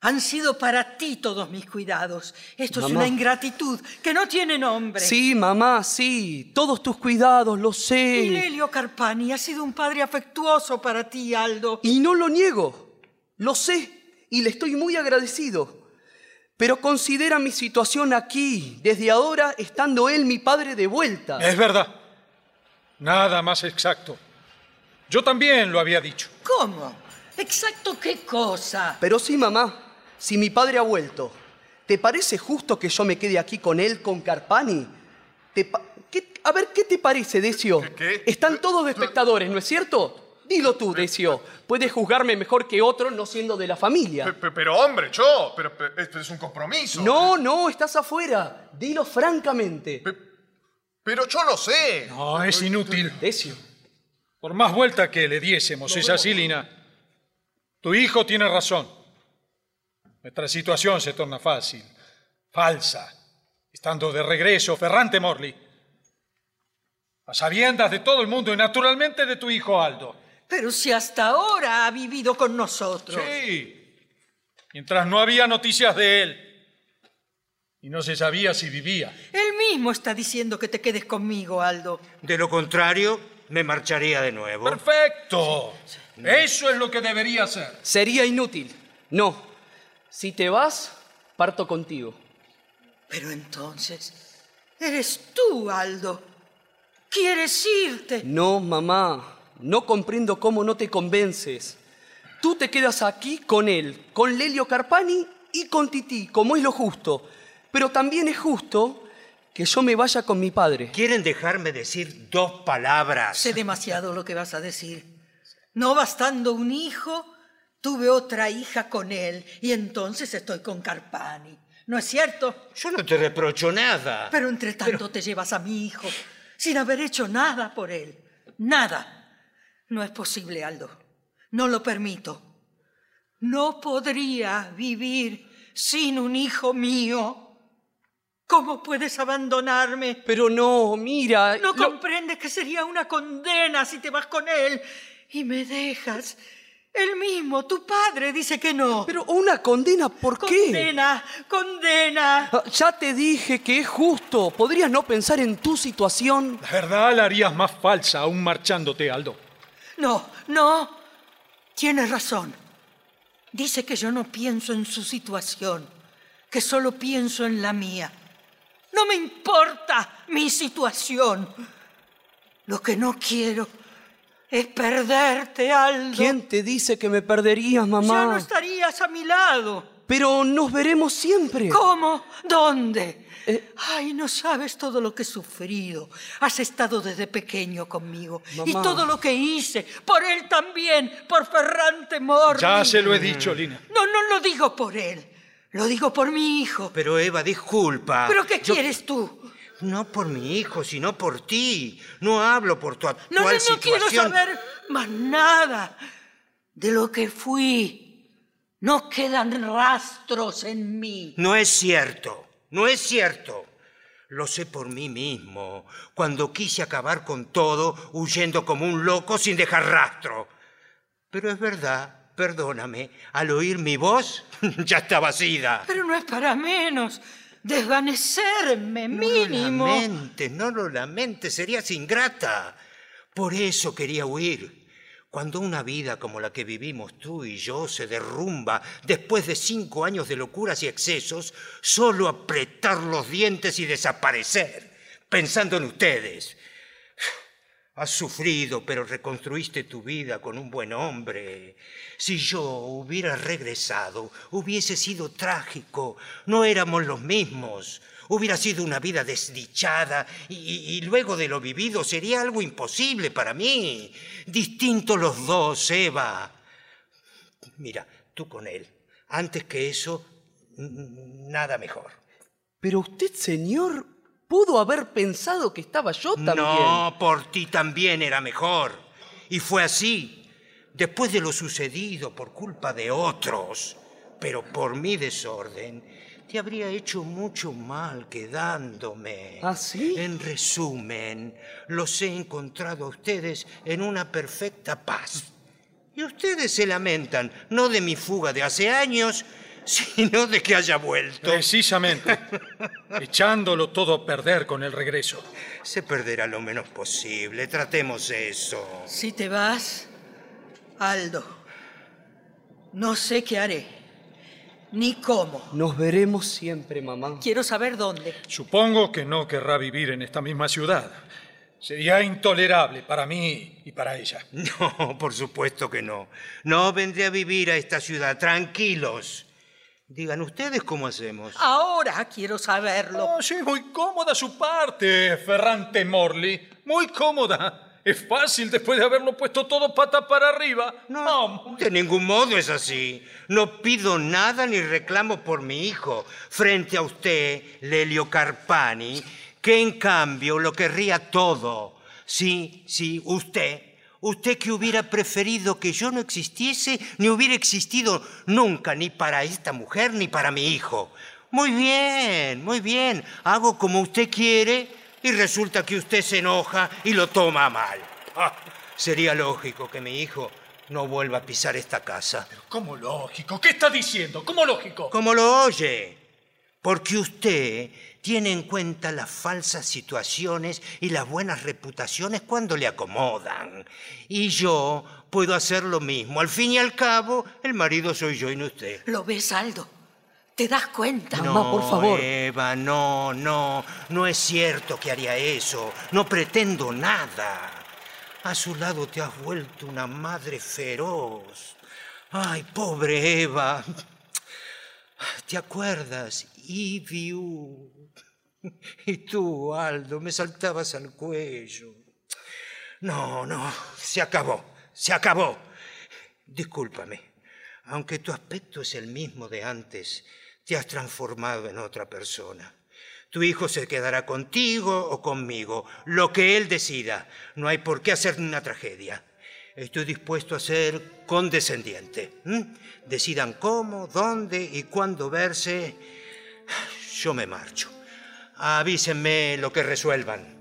I: Han sido para ti todos mis cuidados. Esto es una ingratitud que no tiene nombre.
C: Sí, mamá, sí. Todos tus cuidados, lo
I: Y
C: sé.
I: Lelio Carpani ha sido un padre afectuoso para ti, Aldo.
C: Y no lo niego. Lo sé. Y le estoy muy agradecido. Pero considera mi situación aquí, desde ahora, estando él mi padre de vuelta.
G: Es verdad. Nada más exacto. Yo también lo había dicho.
I: ¿Cómo? ¿Exacto qué cosa?
C: Pero sí, mamá, si mi padre ha vuelto, ¿te parece justo que yo me quede aquí con él, con Carpani? ¿Te pa- qué- a ver, ¿qué te parece, Decio?
D: qué?
C: Están todos de
F: espectadores, ¿no es cierto? Dilo tú, Decio. Puedes juzgarme mejor que otro no siendo de la familia.
D: pe- Pero hombre, yo, pero, pero esto es un compromiso.
C: No, no, estás afuera. Dilo francamente.
D: Pero yo lo sé.
G: No, es inútil.
F: Decio.
G: Por más vuelta que le diésemos, es así, Lina. Tu hijo tiene razón. Nuestra situación se torna fácil, falsa, estando de regreso Ferrante Morley. A sabiendas de todo el mundo y naturalmente de tu hijo Aldo.
I: Pero si hasta ahora ha vivido con nosotros.
G: Sí, mientras no había noticias de él y no se sabía si vivía.
I: Él mismo está diciendo que te quedes conmigo, Aldo.
E: De lo contrario, me marcharía de nuevo.
G: Perfecto. Eso es lo que debería hacer.
F: Sería inútil. No. Si te vas, parto contigo.
I: Pero entonces, eres tú, Aldo. ¿Quieres irte?
C: No, mamá, no comprendo cómo no te convences. Tú te quedas aquí con él, con Lelio Carpani y con Tití, como es lo justo. Pero también es justo que yo me vaya con mi padre.
E: ¿Quieren dejarme decir dos palabras?
I: Sé demasiado lo que vas a decir. No bastando un hijo, tuve otra hija con él y entonces estoy con Carpani. ¿No es cierto?
E: Yo no te reprocho nada.
I: Pero entre tanto te llevas a mi hijo sin haber hecho nada por él. Nada. No es posible, Aldo. No lo permito. No podría vivir sin un hijo mío. ¿Cómo puedes abandonarme?
C: Pero no, mira.
I: ¿No
C: lo-
I: comprendes que sería una condena si te vas con él y me dejas? Él mismo, tu padre, dice que no.
C: Pero una condena, ¿por qué?
I: Condena, condena.
C: Ah, Ya te dije que es justo. ¿Podrías no pensar en tu situación?
G: La verdad la harías más falsa aún marchándote, Aldo.
I: No, no. Tienes razón. Dice que yo no pienso en su situación, que solo pienso en la mía. No me importa mi situación. Lo que no quiero es perderte, Aldo.
C: ¿Quién te dice que me perderías,
I: Ya no
C: mamá?
I: estarías a mi lado.
C: Pero nos veremos siempre.
I: ¿Cómo? ¿Dónde?
C: Eh.
I: Ay, no sabes todo lo que he sufrido. Has estado desde pequeño conmigo. Y todo lo que hice. Por él también. Por Ferrante Morli.
G: Ya se lo he dicho, Lina.
I: No, no lo digo por él. Lo digo por mi hijo.
E: Pero Eva, disculpa.
I: ¿Pero qué
E: Yo-
I: quieres tú?
E: No por mi hijo, sino por ti. No hablo por tu actual
I: No, no, no quiero saber más nada de lo que fui. No quedan rastros en mí.
E: No es cierto, no es cierto. Lo sé por mí mismo, cuando quise acabar con todo, huyendo como un loco sin dejar rastro. Pero es verdad, perdóname, al oír mi voz, ya estaba ida.
I: Pero no es para menos. Desvanecerme,
E: No
I: mínimo.
E: lo lamentes, no lo lamentes, serías ingrata. Por eso quería huir. Cuando una vida como la que vivimos tú y yo se derrumba después de cinco años de locuras y excesos, solo apretar los dientes y desaparecer, pensando en ustedes. Has sufrido, pero reconstruiste tu vida con un buen hombre. Si yo hubiera regresado, hubiese sido trágico. No éramos los mismos. Hubiera sido una vida desdichada y, luego de lo vivido sería algo imposible para mí. Distintos los dos, Eva. Mira, tú con él. Antes que eso, nada mejor.
C: Pero usted, señor, pudo haber pensado que estaba yo también.
E: No, por ti también era mejor. Y fue así, después de lo sucedido por culpa de otros, pero por mi desorden, te habría hecho mucho mal quedándome.
C: ¿Ah, sí?
E: En resumen, los he encontrado a ustedes en una perfecta paz. Y ustedes se lamentan, no de mi fuga de hace años, sino de que haya vuelto.
G: Precisamente. Echándolo todo a perder con el regreso.
E: Se perderá lo menos posible, tratemos eso.
I: Si te vas, Aldo, no sé qué haré, ni cómo.
C: Nos veremos siempre, mamá.
I: Quiero saber dónde.
G: Supongo que no querrá vivir en esta misma ciudad. Sería intolerable para mí y para ella.
E: No, por supuesto que no. No vendré a vivir a esta ciudad. Tranquilos. Digan ustedes cómo hacemos.
I: Ahora quiero saberlo.
G: Oh, sí, muy cómoda su parte, Ferrante Morley. Muy cómoda. Es fácil después de haberlo puesto todo pata para arriba. No,
E: De ningún modo es así. No pido nada ni reclamo por mi hijo frente a usted, Lelio Carpani, que en cambio lo querría todo. Sí, sí, usted. Usted que hubiera preferido que yo no existiese, ni hubiera existido nunca, ni para esta mujer, ni para mi hijo. Muy bien, muy bien. Hago como usted quiere y resulta que usted se enoja y lo toma a mal. Ah, sería lógico que mi hijo no vuelva a pisar esta casa.
G: ¿Cómo lógico? ¿Qué está diciendo? ¿Cómo lógico?
E: ¿Cómo lo oye? Porque usted tiene en cuenta las falsas situaciones y las buenas reputaciones cuando le acomodan. Y yo puedo hacer lo mismo. Al fin y al cabo, el marido soy yo y no usted.
I: ¿Lo ves, Aldo? ¿Te das cuenta?
C: Mamá, por favor.
E: Eva, no, no. No es cierto que haría eso. No pretendo nada. A su lado te has vuelto una madre feroz. Ay, pobre Eva. ¿Te acuerdas? Iviu. Y tú, Aldo, me saltabas al cuello. No, no, se acabó, se acabó. Discúlpame, aunque tu aspecto es el mismo de antes, te has transformado en otra persona. Tu hijo se quedará contigo o conmigo, lo que él decida. No hay por qué hacer una tragedia. Estoy dispuesto a ser condescendiente. Decidan cómo, dónde y cuándo verse. Yo me marcho. Avísenme lo que resuelvan.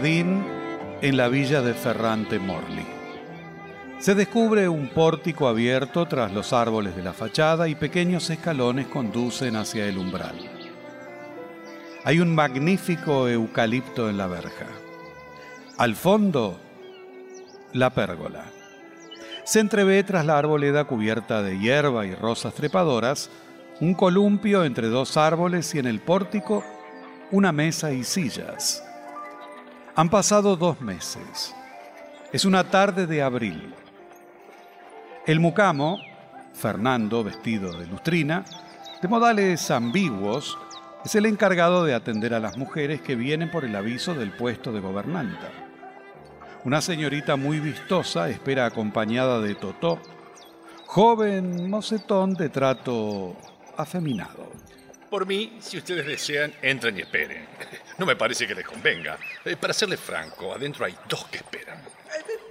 B: En la villa de Ferrante Morli. Se descubre un pórtico abierto tras los árboles de la fachada y pequeños escalones conducen hacia el umbral. Hay un magnífico eucalipto en la verja. Al fondo, la pérgola. Se entrevé tras la arboleda cubierta de hierba y rosas trepadoras, un columpio entre dos árboles y en el pórtico una mesa y sillas. Han pasado dos meses. Es una tarde de abril. El mucamo, Fernando, vestido de lustrina, de modales ambiguos, es el encargado de atender a las mujeres que vienen por el aviso del puesto de gobernanta. Una señorita muy vistosa espera acompañada de Totó, joven mocetón de trato afeminado.
J: Por mí, si ustedes desean, entren y esperen. No me parece que les convenga. Eh, Para serles franco, adentro hay dos que esperan.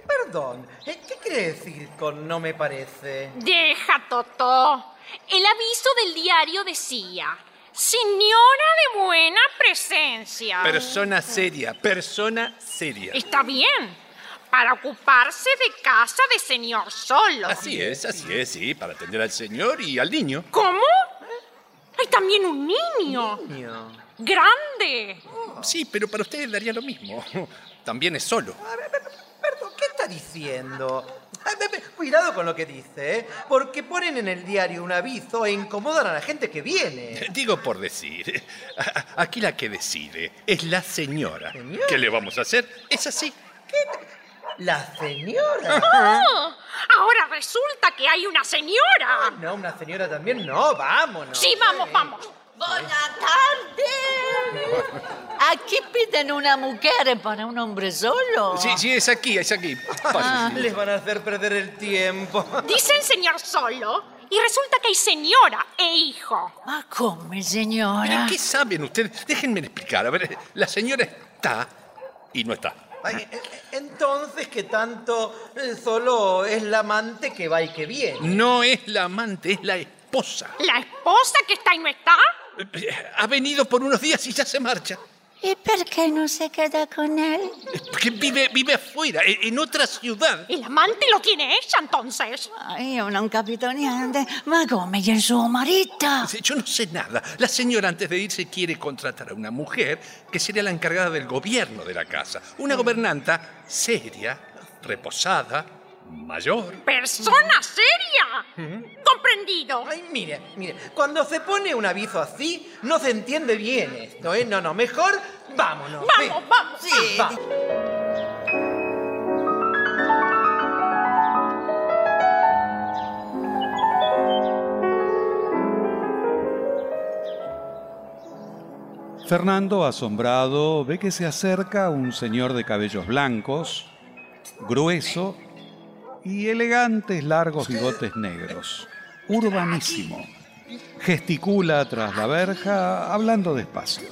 K: Perdón, ¿eh? ¿qué quiere decir con no me parece?
L: Deja, Totó. El aviso del diario decía: Señora de buena presencia.
J: Persona seria, persona seria.
L: Está bien. Para ocuparse de casa de señor solo.
J: Así es, así es, sí, para atender al señor y al niño.
L: ¿Cómo? Hay también un niño. Grande.
J: Sí, pero para ustedes daría lo mismo. También es solo.
K: Perdón, ¿qué está diciendo? Cuidado con lo que dice, ¿eh? porque ponen en el diario un aviso e incomodan a la gente que viene.
J: Digo por decir. Aquí la que decide es la señora. ¿Qué le vamos a hacer? Es así.
K: ¿La señora?
L: Ah, ahora resulta que hay una señora.
K: No, una señora también, no, vámonos.
L: Sí, vamos, vamos.
M: Buenas tardes. Aquí piden una mujer para un hombre solo.
J: Sí, sí, es aquí, es aquí.
K: Ah, les van a hacer perder el tiempo.
L: Dicen señor solo y resulta que hay señora e hijo.
M: Ma come, señora?
J: ¿Pero qué saben ustedes? Déjenme explicar. A ver, la señora está y no está.
K: Ay, eh, eh, entonces, ¿qué tanto eh, solo es la amante que va y que viene?
J: No es la amante, es la esposa.
L: ¿La esposa que está y no está?
J: Ha venido por unos días y ya se marcha.
M: ¿Y por qué no se queda con él?
J: Porque vive, vive afuera, en en otra ciudad.
L: El amante lo tiene ella entonces.
M: Ay, non capito niente. Ma come, è il suo marito?
J: Yo no sé nada. La señora antes de irse quiere contratar a una mujer que sería la encargada del gobierno de la casa. Una gobernanta seria, reposada, mayor.
L: ¿Persona seria? Comprendido.
K: Ay, mire, mire, cuando se pone un aviso así, no se entiende bien esto, ¿eh? No, no, mejor vámonos.
L: Vamos, vamos.
K: Sí, va.
B: Fernando, asombrado, ve que se acerca un señor de cabellos blancos, grueso y elegantes largos bigotes negros, urbanísimo. Gesticula tras la verja, hablando despacio.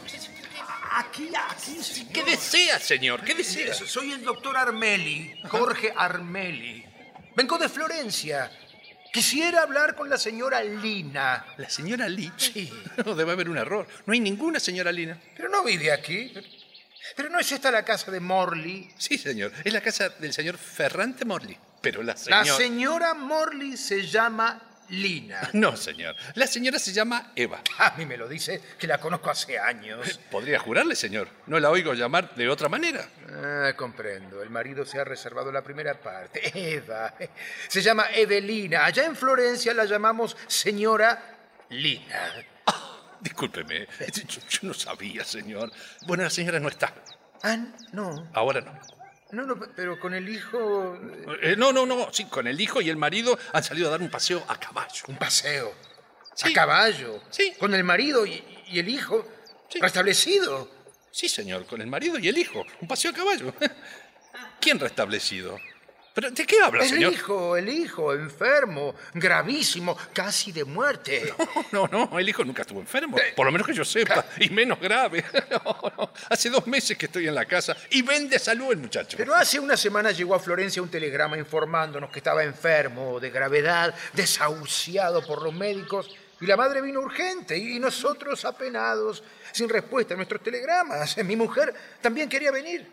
D: Aquí, aquí.
J: ¿Qué desea, señor? ¿Qué desea?
D: Soy el doctor Armeli, Jorge Armeli. Vengo de Florencia. Quisiera hablar con la señora Lina.
J: ¿La señora Lee?
D: Sí.
J: No, debe haber un error. No hay ninguna señora Lina.
D: Pero no vive aquí. Pero no es esta la casa de Morley.
J: Sí, señor. Es la casa del señor Ferrante Morley. Pero la
D: La
J: señora...
D: señora Morley se llama Lina.
J: No, señor. La señora se llama Eva.
D: A mí me lo dice que la conozco hace años.
J: Podría jurarle, señor. No la oigo llamar de otra manera.
D: Ah, comprendo. El marido se ha reservado la primera parte. Eva. Se llama Evelina. Allá en Florencia la llamamos señora Lina.
J: Discúlpeme. Yo, yo no sabía, señor. Bueno, la señora no está.
D: Ah, no.
J: Ahora no.
D: No, no, pero con el hijo.
J: Eh, no, no, no. Sí, con el hijo y el marido han salido a dar un paseo a caballo.
D: Un paseo. A caballo.
J: Sí.
D: Con el marido y, y el hijo. Restablecido.
J: Sí, señor, con el marido y el hijo. Un paseo a caballo. ¿Quién restablecido? ¿Pero de qué habla,
D: el
J: señor?
D: hijo, el hijo, enfermo, gravísimo, casi de muerte.
J: No, no, el hijo nunca estuvo enfermo. Por lo menos que yo sepa. Y menos grave. No, no. Hace dos meses que estoy en la casa y vende salud el muchacho.
D: Pero hace una semana llegó a Florencia un telegrama informándonos que estaba enfermo, de gravedad, desahuciado por los médicos. Y la madre vino urgente y nosotros apenados, sin respuesta a nuestros telegramas. Mi mujer también quería venir.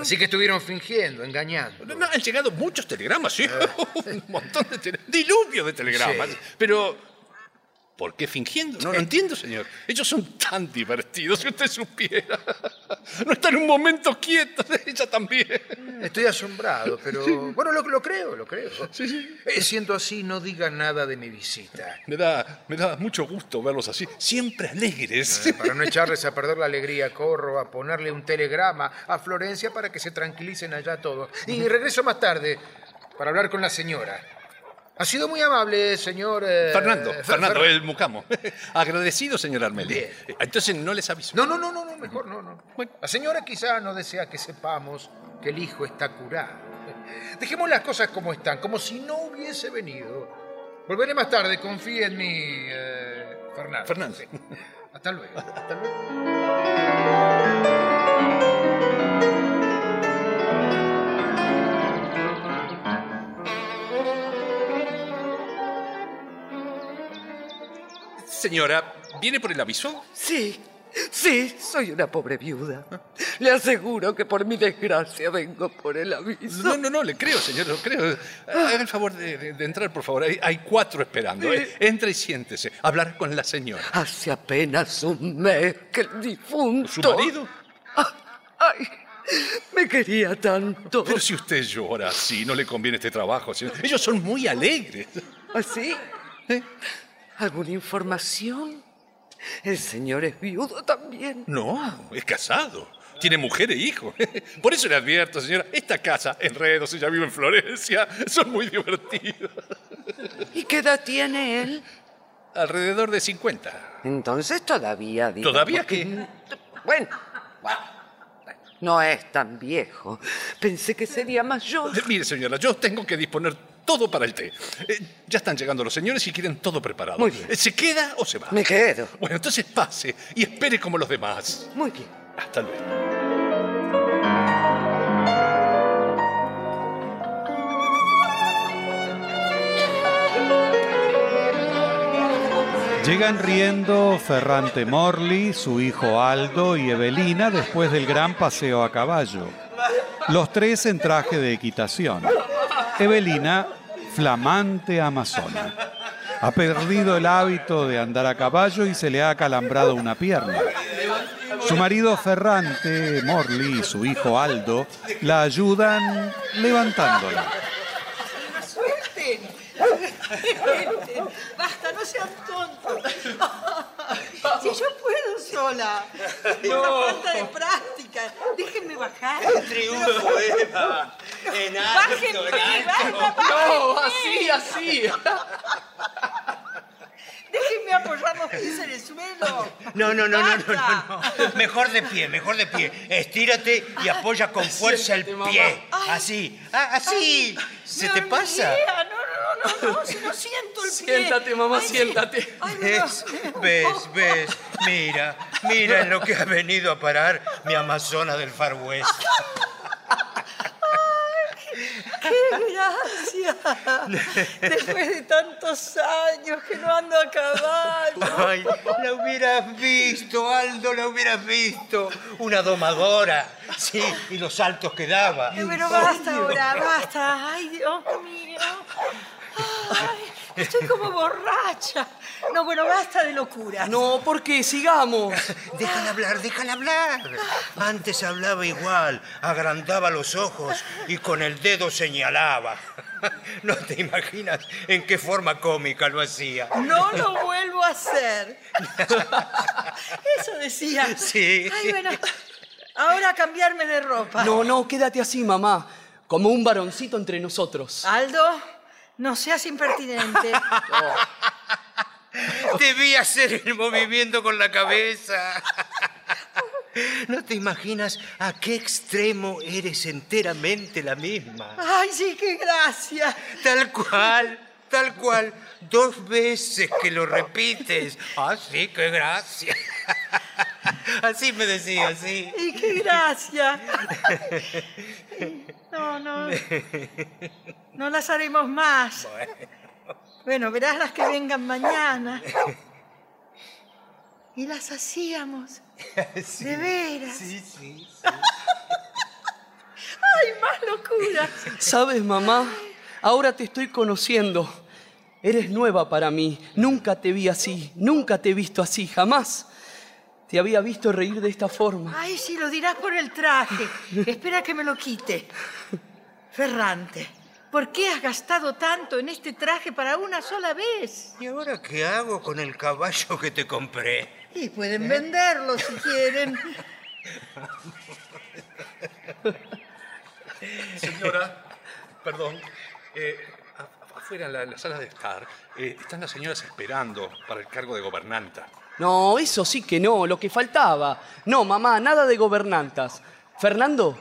D: Así que estuvieron fingiendo, engañando.
J: No, han llegado muchos telegramas, sí. Un montón de telegramas. Diluvio de telegramas.
D: Sí.
J: Pero, ¿por qué fingiendo? No lo entiendo, señor. Ellos son tan divertidos, si usted supiera. No están un momento quietos, ella también.
D: Estoy asombrado, pero bueno, lo, lo creo, lo creo. Eh, siendo así, no diga nada de mi visita.
J: Me da, me da mucho gusto verlos así, siempre alegres.
D: Eh, para no echarles a perder la alegría, corro a ponerle un telegrama a Florencia para que se tranquilicen allá todos. Y regreso más tarde para hablar con la señora. Ha sido muy amable, señor... eh,
J: Fernando,
D: Fer-
J: Fernando,
D: Fer-
J: el mucamo. Agradecido, señor Armeli.
D: Bien.
J: Entonces no les aviso.
D: No, no, no, no, mejor no, no. La señora quizá no desea que sepamos que el hijo está curado. Dejemos las cosas como están, como si no hubiese venido. Volveré más tarde, confíe en mí, eh, Fernando.
J: Fernando.
D: Sí. Hasta luego. Hasta
J: Señora, ¿viene por el aviso?
I: Sí, sí, soy una pobre viuda. Le aseguro que por mi desgracia vengo por el aviso.
J: No, no, no, le creo, señor, lo creo. Haga el favor de, de- de entrar, por favor. Hay, hay cuatro esperando.
I: Sí.
J: eh. Entre y siéntese. Hablar con la señora.
I: Hace apenas un mes que el difunto...
J: ¿Su marido?
I: Ay, me quería tanto.
J: Pero si usted llora así, no le conviene este trabajo. señor. Ellos son muy alegres.
I: ¿Así? ¿Eh? ¿Alguna información? El señor es viudo también.
J: No, es casado. Tiene mujer e hijo. Por eso le advierto, señora, esta casa, Enredos, ya vive en Florencia, son muy divertidos.
I: ¿Y qué edad tiene él?
J: Alrededor de 50.
I: Entonces todavía... digo,
J: ¿Todavía
I: porque-
J: qué?
I: Bueno, no es tan viejo. Pensé que sería mayor.
J: Mire, señora, yo tengo que disponer todo para el té. Eh, ya están llegando los señores y quieren todo preparado.
I: Muy bien.
J: Eh, ¿Se queda o se va?
I: Me quedo.
J: Bueno, entonces pase y espere como los demás.
I: Muy bien.
J: Hasta luego.
B: Llegan riendo Ferrante Morley, su hijo Aldo y Evelina después del gran paseo a caballo. Los tres en traje de equitación. Evelina, flamante amazona. Ha perdido el hábito de andar a caballo y se le ha acalambrado una pierna. Su marido Ferrante Morley y su hijo Aldo la ayudan levantándola.
I: Suelten. Suelten. Basta, no sean tontos. Si yo puedo sola.
E: No.
I: una falta de práctica. Déjenme bajar.
E: Triunfo, Eva. En alto,
I: Bájenme,
E: en alto.
I: basta,
F: No,
I: bájenme.
F: así, así.
I: Déjenme apoyar los pies en el suelo.
E: No, no, no, no, no, no, no. Mejor de pie, mejor de pie. Estírate y apoya con fuerza el pie. Así. Ah, así. ¿Se te pasa?
I: No, no, no, no, si no siento el pie.
F: Siéntate, mamá,
I: Ay, sí.
F: siéntate.
I: Ay,
E: ¿Ves? ¿Ves? ¿Ves? Mira, mira en lo que ha venido a parar mi amazona del Far West.
I: ¡Qué gracia! Después de tantos años que no ando a caballo.
E: Ay, la hubieras visto, Aldo, la hubieras visto. Una domadora. Sí, y los saltos que daba.
I: Pero basta ahora, basta. Ay, Dios mío. Ay, estoy como borracha. No, bueno, basta de locura.
C: No, porque sigamos.
E: Déjala hablar, déjala hablar. Antes hablaba igual, agrandaba los ojos y con el dedo señalaba. No te imaginas en qué forma cómica lo hacía.
I: No lo vuelvo a hacer. Eso decía.
E: Sí.
I: Ay, bueno, ahora a cambiarme de ropa.
C: No, no, quédate así, mamá. Como un varoncito entre nosotros.
I: Aldo, no seas impertinente.
E: Debí hacer el movimiento con la cabeza. No te imaginas a qué extremo eres enteramente la misma.
I: Ay, sí, qué gracia.
E: Tal cual, tal cual. Dos veces que lo repites. Ah, sí, qué gracia. Así me decía, sí.
I: Y qué gracia. No, no. No las haremos más. Bueno, verás las que vengan mañana. Y las hacíamos. De veras.
E: Sí, sí.
I: Ay, más locura.
C: ¿Sabes, mamá? Ahora te estoy conociendo. Eres nueva para mí. Nunca te vi así. Nunca te he visto así. Jamás. Te había visto reír de esta forma.
I: Ay, sí, lo dirás por el traje. Espera que me lo quite. Ferrante, ¿por qué has gastado tanto en este traje para una sola vez?
E: ¿Y ahora qué hago con el caballo que te compré?
I: Y pueden venderlo si quieren.
J: Señora, perdón. eh, a- afuera en la, en la sala de estar eh, están las señoras esperando para el cargo de gobernanta.
C: No, eso sí que no, lo que faltaba. No, mamá, nada de gobernantas. Fernando,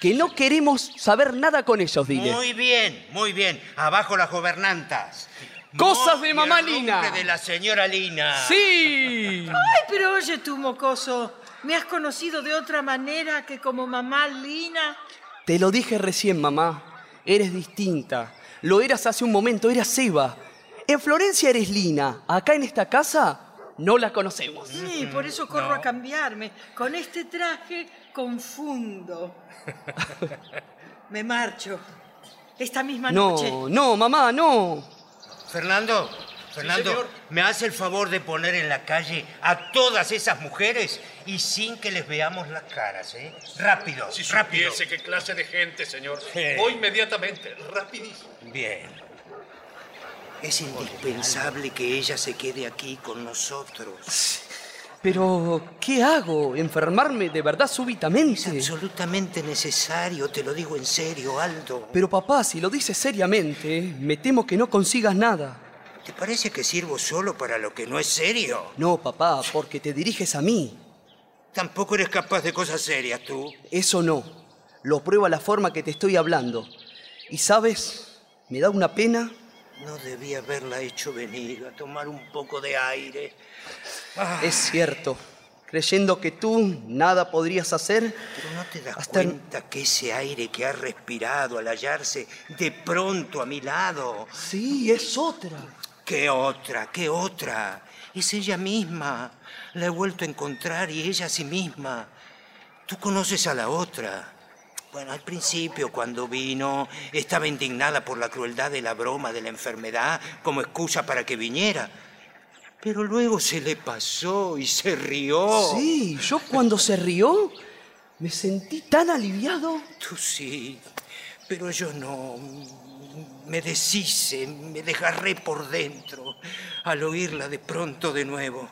C: que no queremos saber nada con ellos, dile.
E: Muy bien, muy bien. Abajo las gobernantas.
C: Cosas de mamá Lina.
E: de la señora Lina.
C: ¡Sí!
I: Ay, pero oye tú, mocoso, ¿me has conocido de otra manera que como mamá Lina?
C: Te lo dije recién, mamá. Eres distinta. Lo eras hace un momento, eras Eva. En Florencia eres Lina. Acá en esta casa no la conocemos.
I: Sí, por eso corro a cambiarme. Con este traje confundo. Me marcho. Esta misma noche.
C: No, no, mamá, no.
E: Fernando, Fernando,
J: señor.
E: ¿me hace el favor de poner en la calle a todas esas mujeres y sin que les veamos las caras, eh? Rápido,
J: Si
E: rápido.
J: supiese qué clase de gente, señor.
E: Sí.
J: Voy inmediatamente, rapidísimo.
E: Bien. Es indispensable que ella se quede aquí con nosotros.
C: Pero, ¿qué hago? ¿Enfermarme de verdad
E: Es
C: súbitamente?
E: absolutamente necesario, te lo digo en serio, Aldo.
C: Pero papá, si lo dices seriamente, me temo que no consigas nada.
E: ¿Te parece que sirvo solo para lo que no es serio?
C: No, papá, porque te diriges a mí.
E: Tampoco eres capaz de cosas serias tú.
C: Eso no. Lo prueba la forma que te estoy hablando. Y sabes, me da una pena.
E: No debía haberla hecho venir a tomar un poco de aire. Ah,
C: Es cierto. Creyendo que tú nada podrías hacer.
E: Pero no te das
C: Hasta-
E: cuenta que ese aire que ha respirado al hallarse de pronto a mi lado.
C: Sí, es otra.
E: ¿Qué otra? ¿Qué otra? Es ella misma. La he vuelto a encontrar y ella a sí misma. Tú conoces a la otra. Bueno, al principio, cuando vino, estaba indignada por la crueldad de la broma de la enfermedad como excusa para que viniera. Pero luego se le pasó y se rió.
C: Sí, yo cuando se rió, me sentí tan aliviado.
E: Tú sí, pero yo no. Me deshice, me desgarré por dentro al oírla de pronto de nuevo.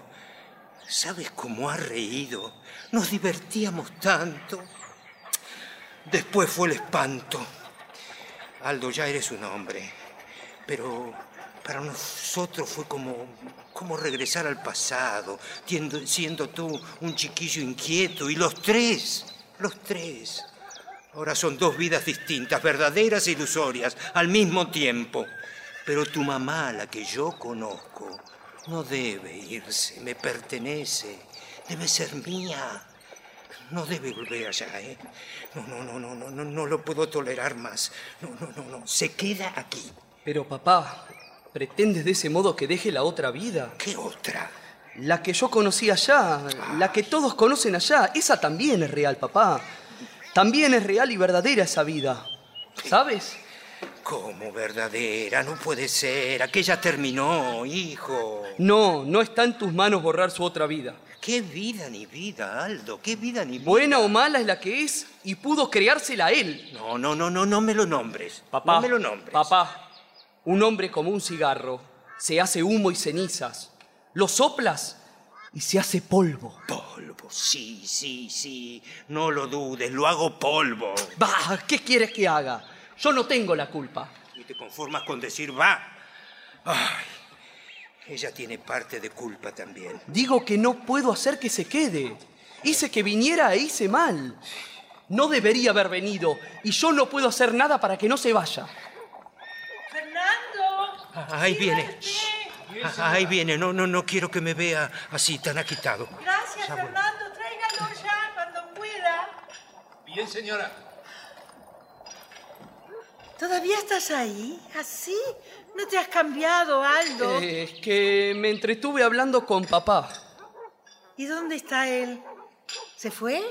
E: ¿Sabes cómo ha reído? Nos divertíamos tanto. Después fue el espanto. Aldo, ya eres un hombre, pero para nosotros fue como, como regresar al pasado, tiendo- siendo tú un chiquillo inquieto y los tres, los tres. Ahora son dos vidas distintas, verdaderas e ilusorias, al mismo tiempo. Pero tu mamá, la que yo conozco, no debe irse, me pertenece, debe ser mía. No debe volver allá, ¿eh? No, no, no, no, no, no, no lo puedo tolerar más. No, no, no, no, se queda aquí.
C: Pero papá, ¿Pretendes de ese modo que deje la otra vida?
E: ¿Qué otra?
C: La que yo conocí allá, la que todos conocen allá, esa también es real, papá. También es real y verdadera esa vida. ¿Sabes?
E: ¿Cómo verdadera? No puede ser. Aquella terminó, hijo.
C: No, no está en tus manos borrar su otra vida.
E: ¿Qué vida ni vida, Aldo? ¿Qué vida ni vida?
C: Buena o mala es la que es y pudo creársela él.
E: No, no, no, no, no me lo nombres.
C: Papá,
E: No me lo nombres.
C: papá, un hombre como un cigarro se hace humo y cenizas. Lo soplas y se hace polvo.
E: Polvo, sí, sí, sí. No lo dudes, lo hago polvo.
C: Bah, ¿qué quieres que haga? Yo no tengo la culpa.
E: Y te conformas con decir va. Ay, ella tiene parte de culpa también.
C: Digo que no puedo hacer que se quede. Hice que viniera e hice mal. No debería haber venido y yo no puedo hacer nada para que no se vaya.
L: Fernando.
E: Ahí viene. Ah, Ahí viene. No, no, no quiero que me vea así tan agitado.
I: Gracias. Fernando. Tráigalo ya cuando pueda.
J: Bien, señora.
I: ¿Todavía estás ahí? ¿Así? ¿No te has cambiado, Aldo?
C: Eh, Es que me entretuve hablando con papá.
I: ¿Y dónde está él? ¿Se fue?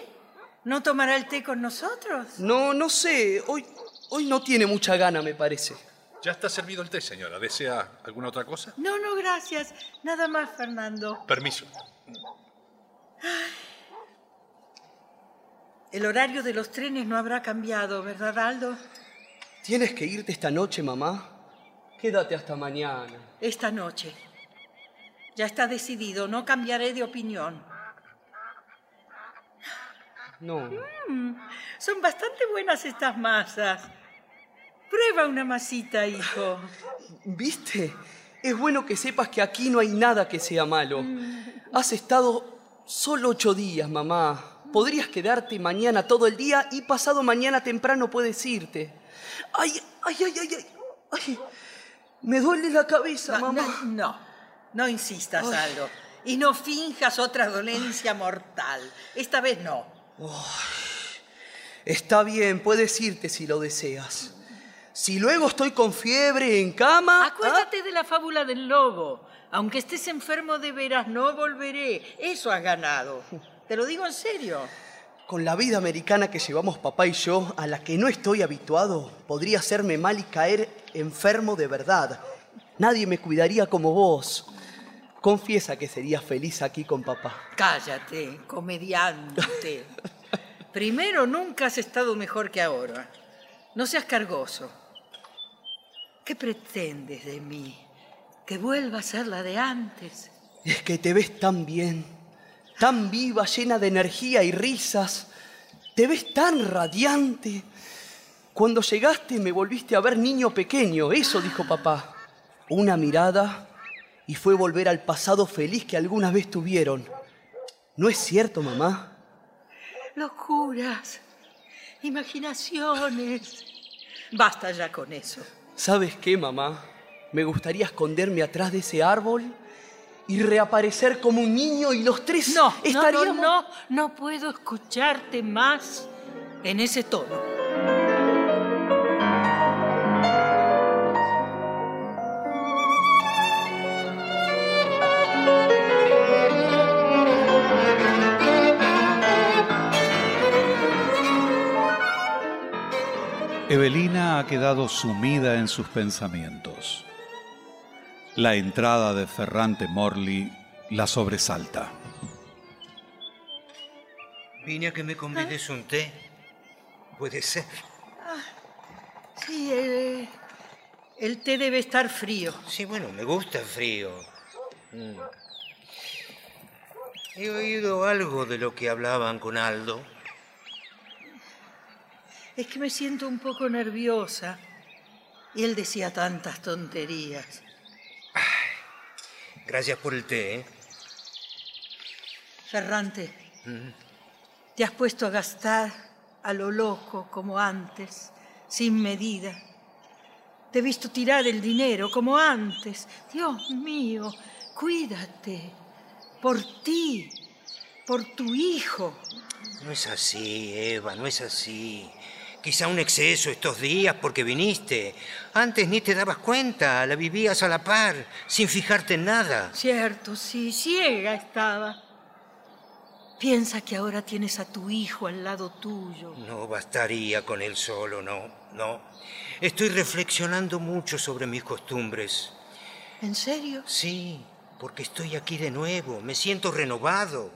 I: ¿No tomará el té con nosotros?
C: No, no sé. Hoy, hoy no tiene mucha gana, me parece.
J: Ya está servido el té, señora. ¿Desea alguna otra cosa?
I: No, no, gracias. Nada más, Fernando.
J: Permiso.
I: El horario de los trenes no habrá cambiado, ¿verdad, Aldo?
C: ¿Tienes que irte esta noche, mamá? Quédate hasta mañana.
I: Esta noche. Ya está decidido, no cambiaré de opinión.
C: No.
I: Mm, son bastante buenas estas masas. Prueba una masita, hijo.
C: ¿Viste? Es bueno que sepas que aquí no hay nada que sea malo. Has estado solo ocho días, mamá. Podrías quedarte mañana todo el día y pasado mañana temprano puedes irte. Ay, ay, ay, ay, ay. ay. Me duele la cabeza,
I: No,
C: mamá.
I: no, no, no insistas,
C: Ay.
I: Aldo. Y no finjas otra dolencia mortal. Esta vez no.
C: Está bien, puedes irte si lo deseas. Si luego estoy con fiebre en cama.
I: Acuérdate de la fábula del lobo. Aunque estés enfermo de veras, no volveré. Eso has ganado. Te lo digo en serio.
C: Con la vida americana que llevamos papá y yo, a la que no estoy habituado, podría hacerme mal y caer enfermo de verdad. Nadie me cuidaría como vos. Confiesa que serías feliz aquí con papá.
I: Cállate, comediante. Primero, nunca has estado mejor que ahora. No seas cargoso. ¿Qué pretendes de mí? ¿Que vuelva a ser la de antes?
C: Es que te ves tan bien, tan viva, llena de energía y risas. Te ves tan radiante. Cuando llegaste me volviste a ver niño pequeño, eso dijo papá. Una mirada y fue volver al pasado feliz que alguna vez tuvieron. ¿No es cierto, mamá?
I: Locuras, imaginaciones. Basta ya con eso.
C: ¿Sabes qué, mamá? Me gustaría esconderme atrás de ese árbol y reaparecer como un niño y los tres
I: No,
C: estaríamos...
I: no, no, no, no puedo escucharte más en ese tono.
B: Evelina ha quedado sumida en sus pensamientos. La entrada de Ferrante Morley la sobresalta.
E: Vine a que me convides un té. Puede ser.
I: Sí, eh, el té debe estar frío.
E: Sí, bueno, me gusta el frío. Mm. He oído algo de lo que hablaban con Aldo.
I: Es que me siento un poco nerviosa. Y él decía tantas tonterías.
E: Gracias por el té, ¿eh?
I: Ferrante,
E: Mm.
I: te has puesto a gastar a lo loco como antes, sin medida. Te he visto tirar el dinero como antes. Dios mío, cuídate. Por ti, por tu hijo.
E: No es así, Eva, no es así. Quizá un exceso estos días porque viniste. Antes ni te dabas cuenta, la vivías a la par, sin fijarte en nada.
I: Cierto, sí, ciega estaba. Piensa que ahora tienes a tu hijo al lado tuyo.
E: No bastaría con él solo, no, no. Estoy reflexionando mucho sobre mis costumbres.
I: ¿En serio?
E: Sí, porque estoy aquí de nuevo, me siento renovado.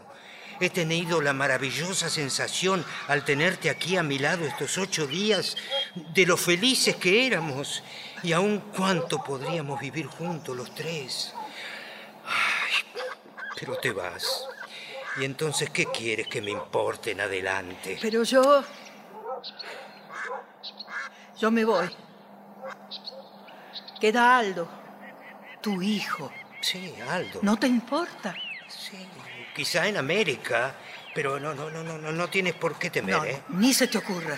E: He tenido la maravillosa sensación al tenerte aquí a mi lado estos ocho días de lo felices que éramos y aún cuánto podríamos vivir juntos los tres. Ay, pero te vas. ¿Y entonces qué quieres que me importe en adelante?
I: Pero yo... Yo me voy. Queda Aldo, tu hijo.
E: Sí, Aldo.
I: ¿No te importa?
E: Quizá en América, pero no, no, no, no, no, no tienes por qué temer,
I: No,
E: ¿eh?
I: ni se te ocurra.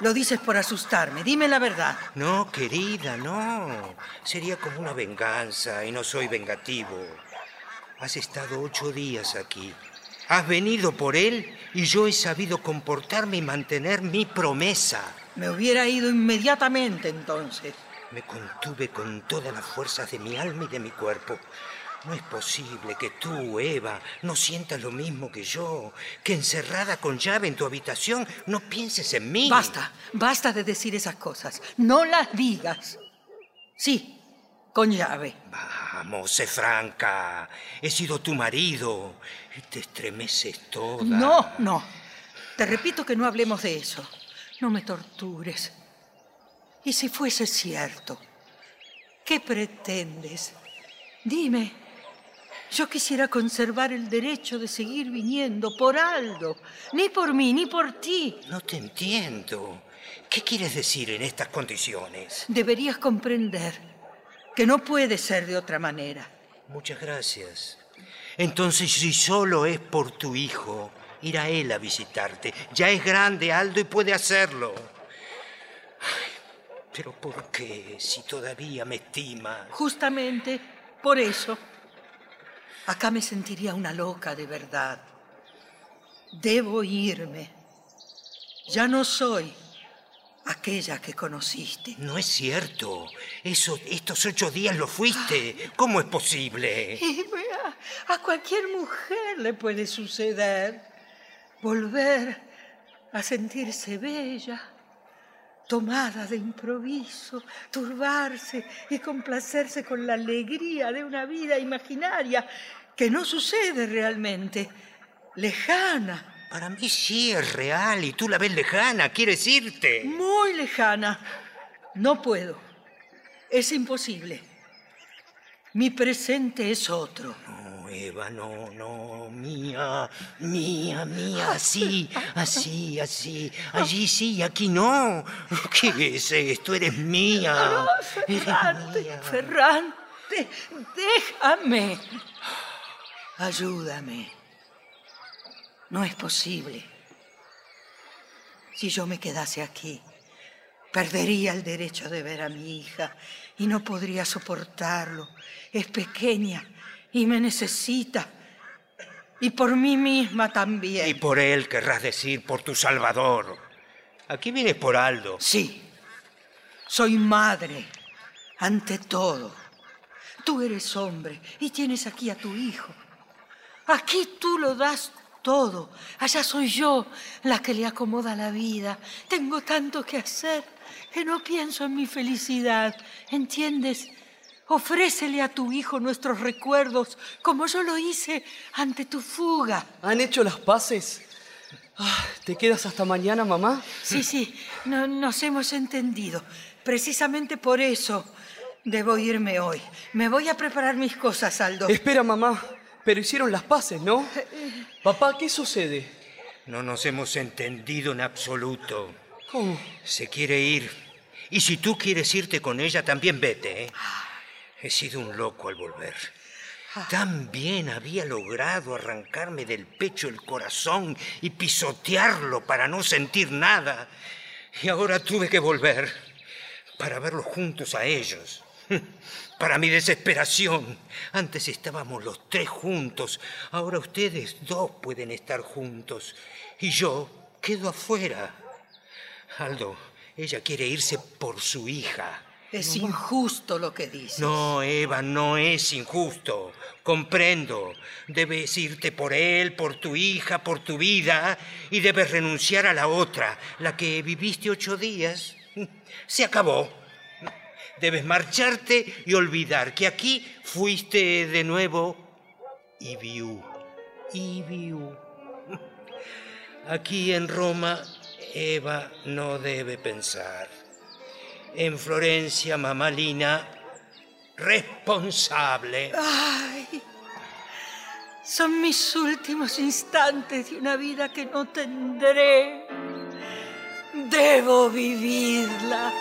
I: Lo dices por asustarme. Dime la verdad.
E: No, querida, no. Sería como una venganza y no soy vengativo. Has estado ocho días aquí. Has venido por él y yo he sabido comportarme y mantener mi promesa.
I: Me hubiera ido inmediatamente entonces.
E: Me contuve con todas las fuerzas de mi alma y de mi cuerpo. No es posible que tú, Eva, no sientas lo mismo que yo, que encerrada con llave en tu habitación no pienses en mí.
I: Basta, basta de decir esas cosas. No las digas. Sí, con llave.
E: Vamos, sé franca. He sido tu marido y te estremeces toda.
I: No, no. Te repito que no hablemos de eso. No me tortures. ¿Y si fuese cierto? ¿Qué pretendes? Dime. Yo quisiera conservar el derecho de seguir viniendo por Aldo. Ni por mí, ni por ti.
E: No te entiendo. ¿Qué quieres decir en estas condiciones?
I: Deberías comprender que no puede ser de otra manera.
E: Muchas gracias. Entonces, si solo es por tu hijo, irá él a visitarte. Ya es grande, Aldo, y puede hacerlo. Ay, pero ¿por qué si todavía me estima?
I: Justamente por eso. Acá me sentiría una loca de verdad. Debo irme. Ya no soy aquella que conociste.
E: No es cierto. Eso, estos ocho días lo fuiste. ¿Cómo es posible?
I: Y a cualquier mujer le puede suceder volver a sentirse bella, tomada de improviso, turbarse y complacerse con la alegría de una vida imaginaria que no sucede realmente, lejana.
E: Para mí sí es real y tú la ves lejana, quieres irte.
I: Muy lejana. No puedo. Es imposible. Mi presente es otro.
E: No, Eva, no, no, mía, mía, mía, así, así, así. Allí sí y aquí no. ¿Qué es esto? Eres mía.
I: No,
E: Eres
I: Ferrante. Ferrante, déjame. Ayúdame. No es posible. Si yo me quedase aquí, perdería el derecho de ver a mi hija y no podría soportarlo. Es pequeña y me necesita. Y por mí misma también.
E: Y por él querrás decir, por tu Salvador. Aquí vienes por Aldo.
I: Sí, soy madre, ante todo. Tú eres hombre y tienes aquí a tu hijo. Aquí tú lo das todo. Allá soy yo la que le acomoda la vida. Tengo tanto que hacer que no pienso en mi felicidad. ¿Entiendes? Ofrécele a tu hijo nuestros recuerdos como yo lo hice ante tu fuga.
C: ¿Han hecho las paces? Ah, ¿Te quedas hasta mañana, mamá?
I: Sí, sí, no- nos hemos entendido. Precisamente por eso debo irme hoy. Me voy a preparar mis cosas, Aldo.
C: Espera, mamá. Pero hicieron las paces, ¿no? Papá, ¿qué sucede?
E: No nos hemos entendido en absoluto.
C: ¿Cómo?
E: Se quiere ir. Y si tú quieres irte con ella, también vete. ¿eh? He sido un loco al volver. Tan bien había logrado arrancarme del pecho el corazón y pisotearlo para no sentir nada. Y ahora tuve que volver para verlos juntos a ellos. Para mi desesperación. Antes estábamos los tres juntos. Ahora ustedes dos pueden estar juntos. Y yo quedo afuera. Aldo, ella quiere irse por su hija.
I: Es injusto lo que dices.
E: No, Eva, no es injusto. Comprendo. Debes irte por él, por tu hija, por tu vida, y debes renunciar a la otra, la que viviste ocho días. Se acabó. Debes marcharte y olvidar que aquí fuiste de nuevo Ibiu. Ibiu. Aquí en Roma, Eva no debe pensar. En Florencia, mamá Lina, responsable.
I: Ay, son mis últimos instantes de una vida que no tendré. Debo vivirla.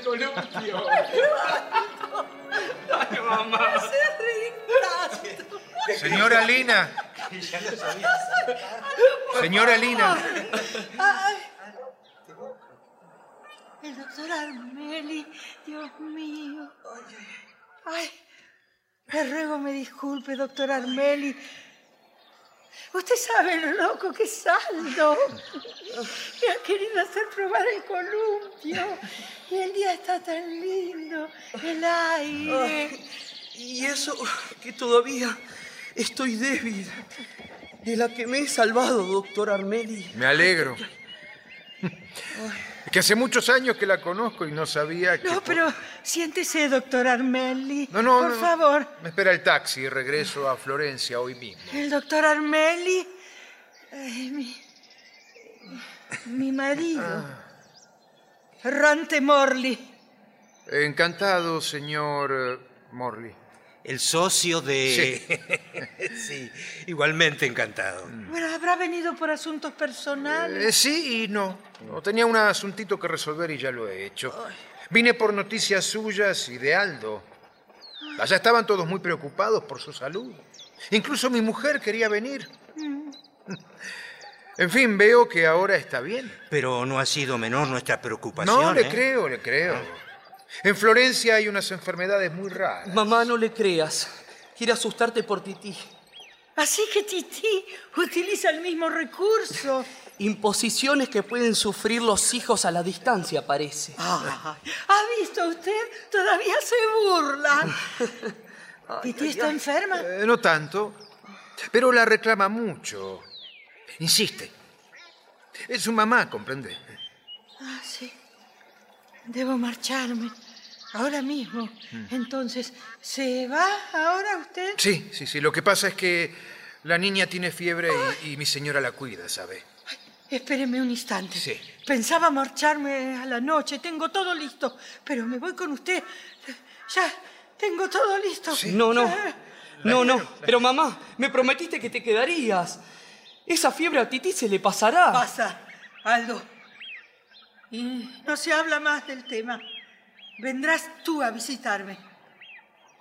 F: Columpio. Ay, mamá.
D: Señora Lina. Señora Lina.
I: Ay. El doctor Armeli, Dios mío. Ay, le ruego me disculpe, doctor Armeli. Usted sabe lo loco que es Aldo. Me ha querido hacer probar el columpio. Y el día está tan lindo. El aire.
C: Ay, y eso que todavía estoy débil. De la que me he salvado, doctor Armeli.
D: Me alegro. Que hace muchos años que la conozco y no sabía que...
I: No, pero siéntese, doctor Armeli.
D: No, no,
I: Por
D: no.
I: favor.
D: Me espera el taxi y regreso a Florencia hoy mismo.
I: El doctor Armeli. ay, mi, mi marido.
D: Ah.
I: Rante Morley.
D: Encantado, señor eh, Morley.
E: El socio de... Sí. igualmente encantado.
I: Bueno, habrá venido por asuntos personales.
D: Eh, sí y no. no. Tenía un asuntito que resolver y ya lo he hecho. Vine por noticias suyas y de Aldo. Allá estaban todos muy preocupados por su salud. Incluso mi mujer quería venir.
I: Mm.
D: En fin, veo que ahora está bien.
E: Pero no ha sido menor nuestra preocupación.
D: No, le
E: ¿eh?
D: creo, le creo. En Florencia hay unas enfermedades muy raras.
C: Mamá, no le creas. Quiere asustarte por Tití.
I: Así que Titi utiliza el mismo recurso.
C: Imposiciones que pueden sufrir los hijos a la distancia, parece.
I: ¿Ha visto usted? Todavía se burlan. ¿Titi está enferma?
D: Eh, no tanto, pero la reclama mucho. Insiste. Es su mamá, comprende.
I: Ah, sí. Debo marcharme. Ahora mismo.
D: Mm.
I: Entonces, ¿se va ahora usted?
D: Sí, sí, sí. Lo que pasa es que la niña tiene fiebre y, y mi señora la cuida, ¿sabe?
I: Espéreme un instante.
D: Sí.
I: Pensaba marcharme a la noche. Tengo todo listo. Pero me voy con usted. Ya, tengo todo listo.
C: No, no. No, no. Pero mamá, me prometiste que te quedarías. Esa fiebre a Titi se le pasará.
I: Pasa, Aldo. Y no se habla más del tema. Vendrás tú a visitarme.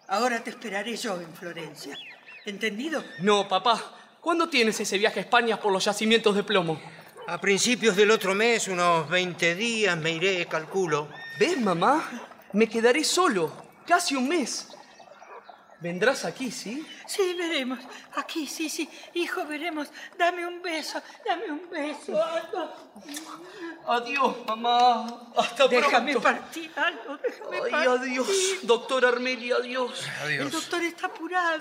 I: Ahora te esperaré yo en Florencia. ¿Entendido?
C: No, papá. ¿Cuándo tienes ese viaje a España por los yacimientos de plomo?
E: A principios del otro mes, unos 20 días, me iré, calculo.
C: ¿Ves, mamá? Me quedaré solo. Casi un mes. ¿Vendrás aquí, sí?
I: Sí, veremos. Aquí, sí, sí. Hijo, veremos. Dame un beso. Dame un beso, Aldo.
C: Adiós, mamá. Hasta
I: Déjame
C: pronto.
I: partir, Aldo. Déjame
C: Ay,
I: partir.
C: adiós, doctor Armeli, adiós.
I: El doctor está apurado.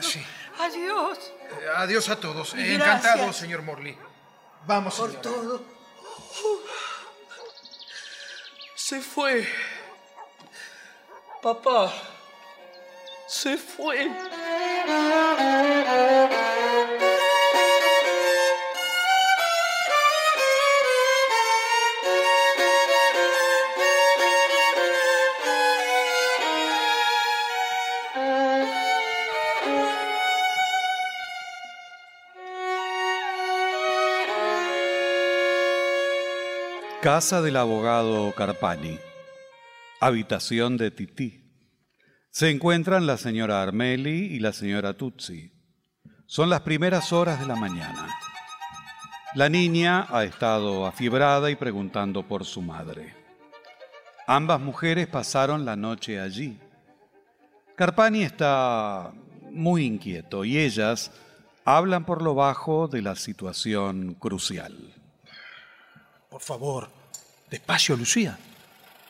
I: Adiós.
D: Eh, Adiós a todos. Eh,
I: Gracias.
D: Encantado, señor Morley. Vamos,
I: Por
D: señora.
I: todo.
C: Se fue. Papá. Se fue.
B: Casa del abogado Carpani. Habitación de Tití. Se encuentran la señora Armeli y la señora Tutsi. Son las primeras horas de la mañana. La niña ha estado afiebrada y preguntando por su madre. Ambas mujeres pasaron la noche allí. Carpani está muy inquieto y ellas hablan por lo bajo de la situación crucial.
G: Por favor, despacio, Lucía.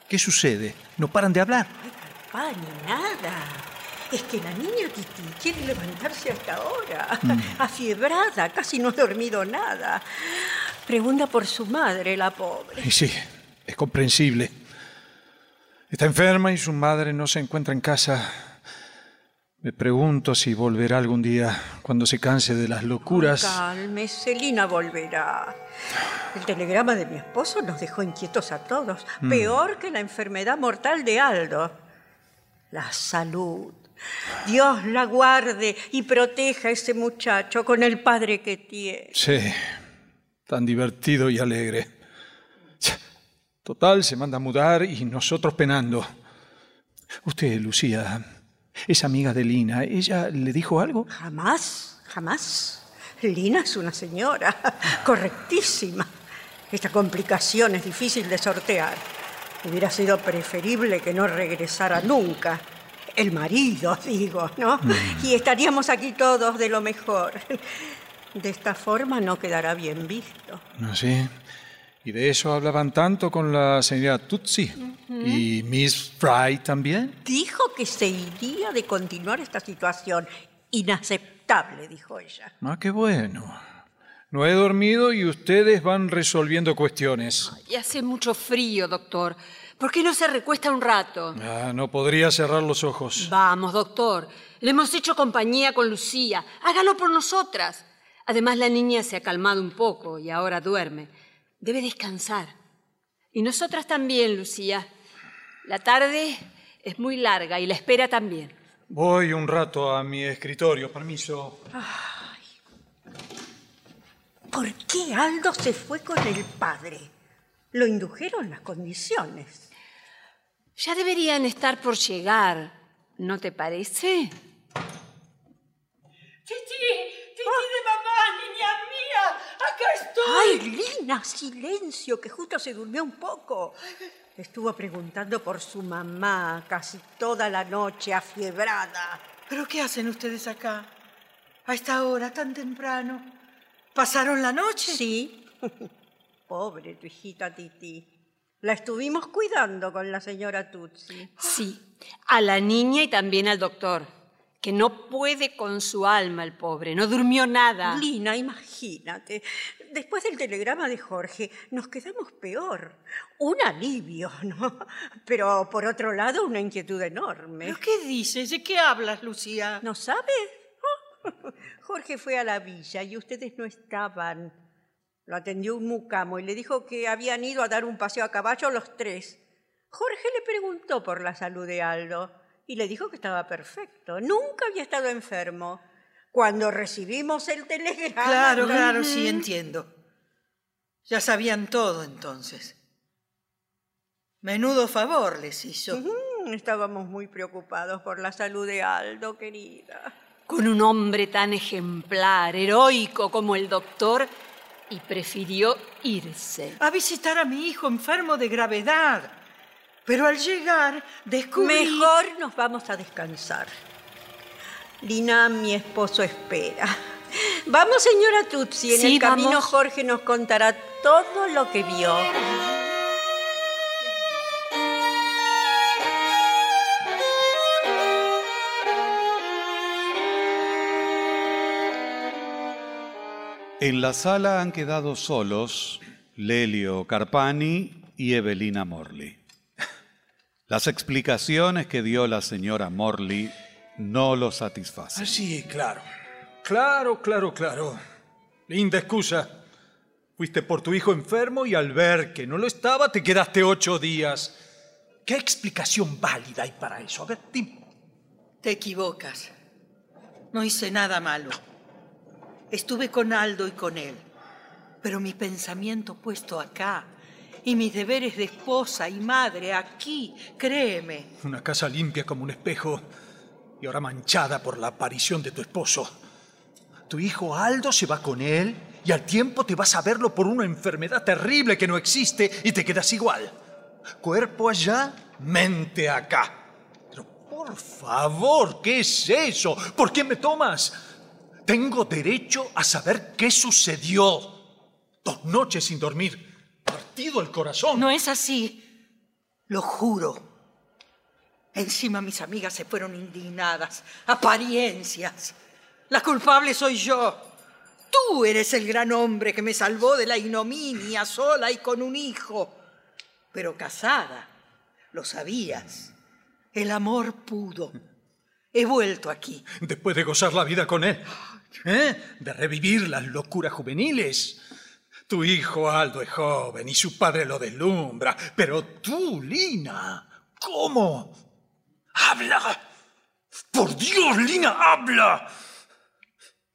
G: ¿Qué sucede? ¿No paran de hablar?
N: Ay, nada. Es que la niña Titi quiere levantarse hasta ahora.
G: Mm.
N: Afiebrada, casi no ha dormido nada. Pregunta por su madre, la pobre.
G: Y sí, es comprensible. Está enferma y su madre no se encuentra en casa. Me pregunto si volverá algún día cuando se canse de las locuras.
N: Calme, Celina volverá. El telegrama de mi esposo nos dejó inquietos a todos.
G: Mm.
N: Peor que la enfermedad mortal de Aldo. La salud. Dios la guarde y proteja a ese muchacho con el padre que tiene.
G: Sí, tan divertido y alegre. Total, se manda a mudar y nosotros penando. Usted, Lucía, es amiga de Lina. ¿Ella le dijo algo?
N: Jamás, jamás. Lina es una señora correctísima. Esta complicación es difícil de sortear. Hubiera sido preferible que no regresara nunca. El marido, digo, ¿no? Y estaríamos aquí todos de lo mejor. De esta forma no quedará bien visto.
G: ¿No sí? ¿Y de eso hablaban tanto con la señora Tutsi? ¿Y Miss Fry también?
N: Dijo que se iría de continuar esta situación. Inaceptable, dijo ella.
G: Ah, qué bueno. No he dormido y ustedes van resolviendo cuestiones.
A: Y hace mucho frío, doctor. ¿Por qué no se recuesta un rato?
G: Ah, no podría cerrar los ojos.
A: Vamos, doctor. Le hemos hecho compañía con Lucía. Hágalo por nosotras. Además, la niña se ha calmado un poco y ahora duerme. Debe descansar. Y nosotras también, Lucía. La tarde es muy larga y la espera también.
G: Voy un rato a mi escritorio, permiso.
N: ¿Por qué Aldo se fue con el padre? Lo indujeron las condiciones.
A: Ya deberían estar por llegar, ¿no te parece?
N: ¡Titi! ¡Titi de mamá, niña mía! ¡Acá estoy! ¡Ay, Lina! Silencio, que justo se durmió un poco. Estuvo preguntando por su mamá casi toda la noche, afiebrada.
I: ¿Pero qué hacen ustedes acá? A esta hora tan temprano. ¿Pasaron la noche?
N: Sí. Pobre tu hijita Titi. La estuvimos cuidando con la señora Tutsi.
A: Sí, a la niña y también al doctor, que no puede con su alma el pobre, no durmió nada.
N: Lina, imagínate. Después del telegrama de Jorge, nos quedamos peor. Un alivio, ¿no? Pero por otro lado, una inquietud enorme.
I: ¿Pero qué dices? ¿De qué hablas, Lucía?
N: ¿No sabes? Jorge fue a la villa y ustedes no estaban. Lo atendió un mucamo y le dijo que habían ido a dar un paseo a caballo los tres. Jorge le preguntó por la salud de Aldo y le dijo que estaba perfecto. Nunca había estado enfermo. Cuando recibimos el telegrama.
I: Claro, claro, sí entiendo. Ya sabían todo entonces. Menudo favor les hizo.
N: Estábamos muy preocupados por la salud de Aldo, querida.
A: Con un hombre tan ejemplar, heroico como el doctor, y prefirió irse.
I: A visitar a mi hijo enfermo de gravedad. Pero al llegar descubrí...
N: Mejor nos vamos a descansar. Lina, mi esposo espera. Vamos, señora Tutsi. En
A: Sí,
N: el camino
A: vamos.
N: Jorge nos contará todo lo que vio.
B: En la sala han quedado solos Lelio Carpani y Evelina Morley. Las explicaciones que dio la señora Morley no lo satisfacen.
G: Ah, sí, claro. Claro, claro, claro. Linda excusa. Fuiste por tu hijo enfermo y al ver que no lo estaba te quedaste ocho días. ¿Qué explicación válida hay para eso? A ver, dime.
I: Te equivocas. No hice nada malo. Estuve con Aldo y con él. Pero mi pensamiento puesto acá y mis deberes de esposa y madre aquí, créeme.
G: Una casa limpia como un espejo y ahora manchada por la aparición de tu esposo. Tu hijo Aldo se va con él y al tiempo te vas a verlo por una enfermedad terrible que no existe y te quedas igual. Cuerpo allá, mente acá. Pero por favor, ¿qué es eso? ¿Por qué me tomas? Tengo derecho a saber qué sucedió. Dos noches sin dormir. Partido el corazón.
I: No es así. Lo juro. Encima mis amigas se fueron indignadas. Apariencias. La culpable soy yo. Tú eres el gran hombre que me salvó de la ignominia sola y con un hijo. Pero casada, lo sabías. El amor pudo. He vuelto aquí.
G: Después de gozar la vida con él. ¿Eh? De revivir las locuras juveniles. Tu hijo Aldo es joven y su padre lo deslumbra. Pero tú, Lina, ¿cómo? ¡Habla! ¡Por Dios, Lina, habla!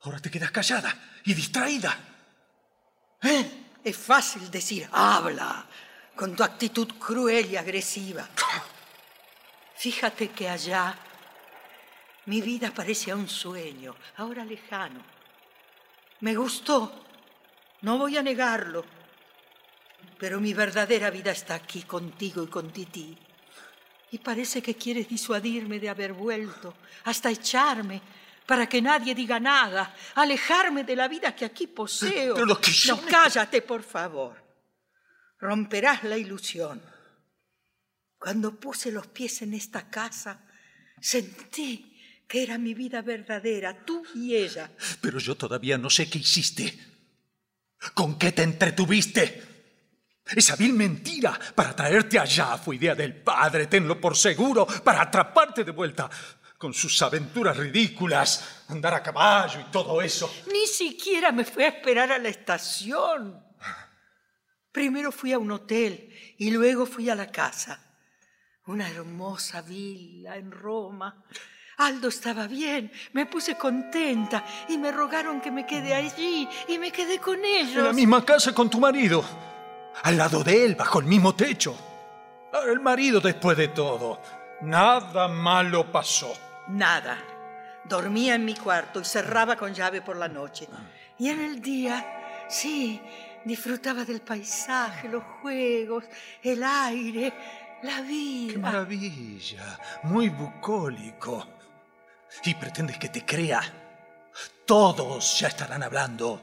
G: Ahora te quedas callada y distraída.
I: ¿Eh? Es fácil decir, habla, con tu actitud cruel y agresiva. Fíjate que allá mi vida parecía un sueño, ahora lejano. Me gustó, no voy a negarlo, pero mi verdadera vida está aquí contigo y con Titi. Y parece que quieres disuadirme de haber vuelto, hasta echarme, para que nadie diga nada, alejarme de la vida que aquí poseo.
G: Pero lo que yo
I: no, cállate, por favor. Romperás la ilusión. Cuando puse los pies en esta casa, sentí que era mi vida verdadera, tú y ella.
G: Pero yo todavía no sé qué hiciste. ¿Con qué te entretuviste? Esa vil mentira para traerte allá fue idea del padre, tenlo por seguro, para atraparte de vuelta. Con sus aventuras ridículas, andar a caballo y todo eso.
I: Ni siquiera me fui a esperar a la estación. Primero fui a un hotel y luego fui a la casa. Una hermosa villa en Roma. Aldo estaba bien, me puse contenta y me rogaron que me quede allí y me quedé con ellos.
G: En la misma casa con tu marido. Al lado de él, bajo el mismo techo. El marido, después de todo, nada malo pasó.
I: Nada. Dormía en mi cuarto y cerraba con llave por la noche. Y en el día, sí, disfrutaba del paisaje, los juegos, el aire, la vida.
G: ¡Qué maravilla! Muy bucólico. ¿Y pretendes que te crea? Todos ya estarán hablando.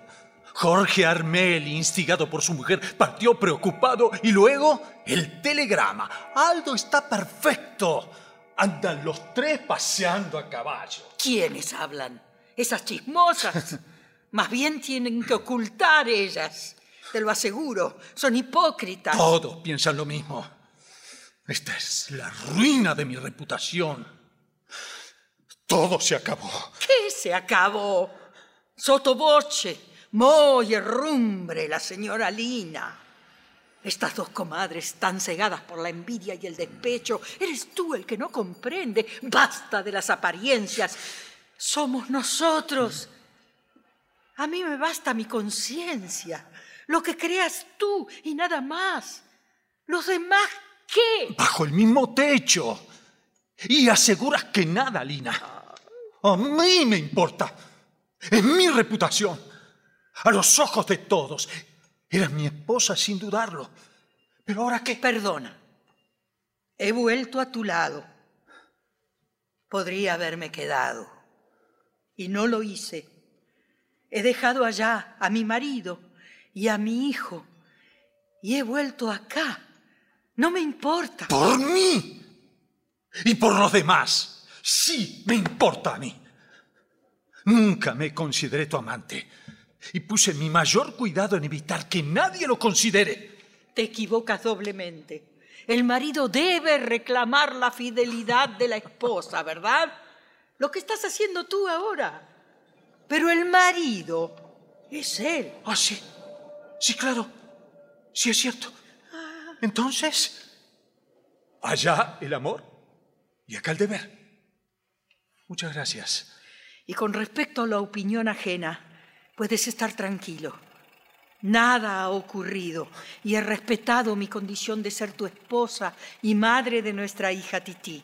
G: Jorge Armel, instigado por su mujer, partió preocupado y luego el telegrama. Aldo está perfecto. Andan los tres paseando a caballo.
I: ¿Quiénes hablan? Esas chismosas. Más bien tienen que ocultar ellas. Te lo aseguro. Son hipócritas.
G: Todos piensan lo mismo. Esta es la ruina de mi reputación. Todo se acabó.
I: ¿Qué se acabó? Sotoboche, Moy, Rumbre, la señora Lina. Estas dos comadres tan cegadas por la envidia y el despecho, eres tú el que no comprende. Basta de las apariencias. Somos nosotros. A mí me basta mi conciencia, lo que creas tú y nada más. Los demás, ¿qué?
G: Bajo el mismo techo. Y aseguras que nada, Lina. A mí me importa. Es mi reputación. A los ojos de todos. Eras mi esposa sin dudarlo. Pero ahora qué?
I: Perdona. He vuelto a tu lado. Podría haberme quedado. Y no lo hice. He dejado allá a mi marido y a mi hijo. Y he vuelto acá. No me importa.
G: Por mí. Y por los demás. Sí, me importa a mí. Nunca me consideré tu amante. Y puse mi mayor cuidado en evitar que nadie lo considere.
I: Te equivocas doblemente. El marido debe reclamar la fidelidad de la esposa, ¿verdad? Lo que estás haciendo tú ahora. Pero el marido es él.
G: Ah, sí. Sí, claro. Sí, es cierto. Entonces, allá el amor y acá el deber. Muchas gracias.
I: Y con respecto a la opinión ajena, puedes estar tranquilo. Nada ha ocurrido y he respetado mi condición de ser tu esposa y madre de nuestra hija Titi.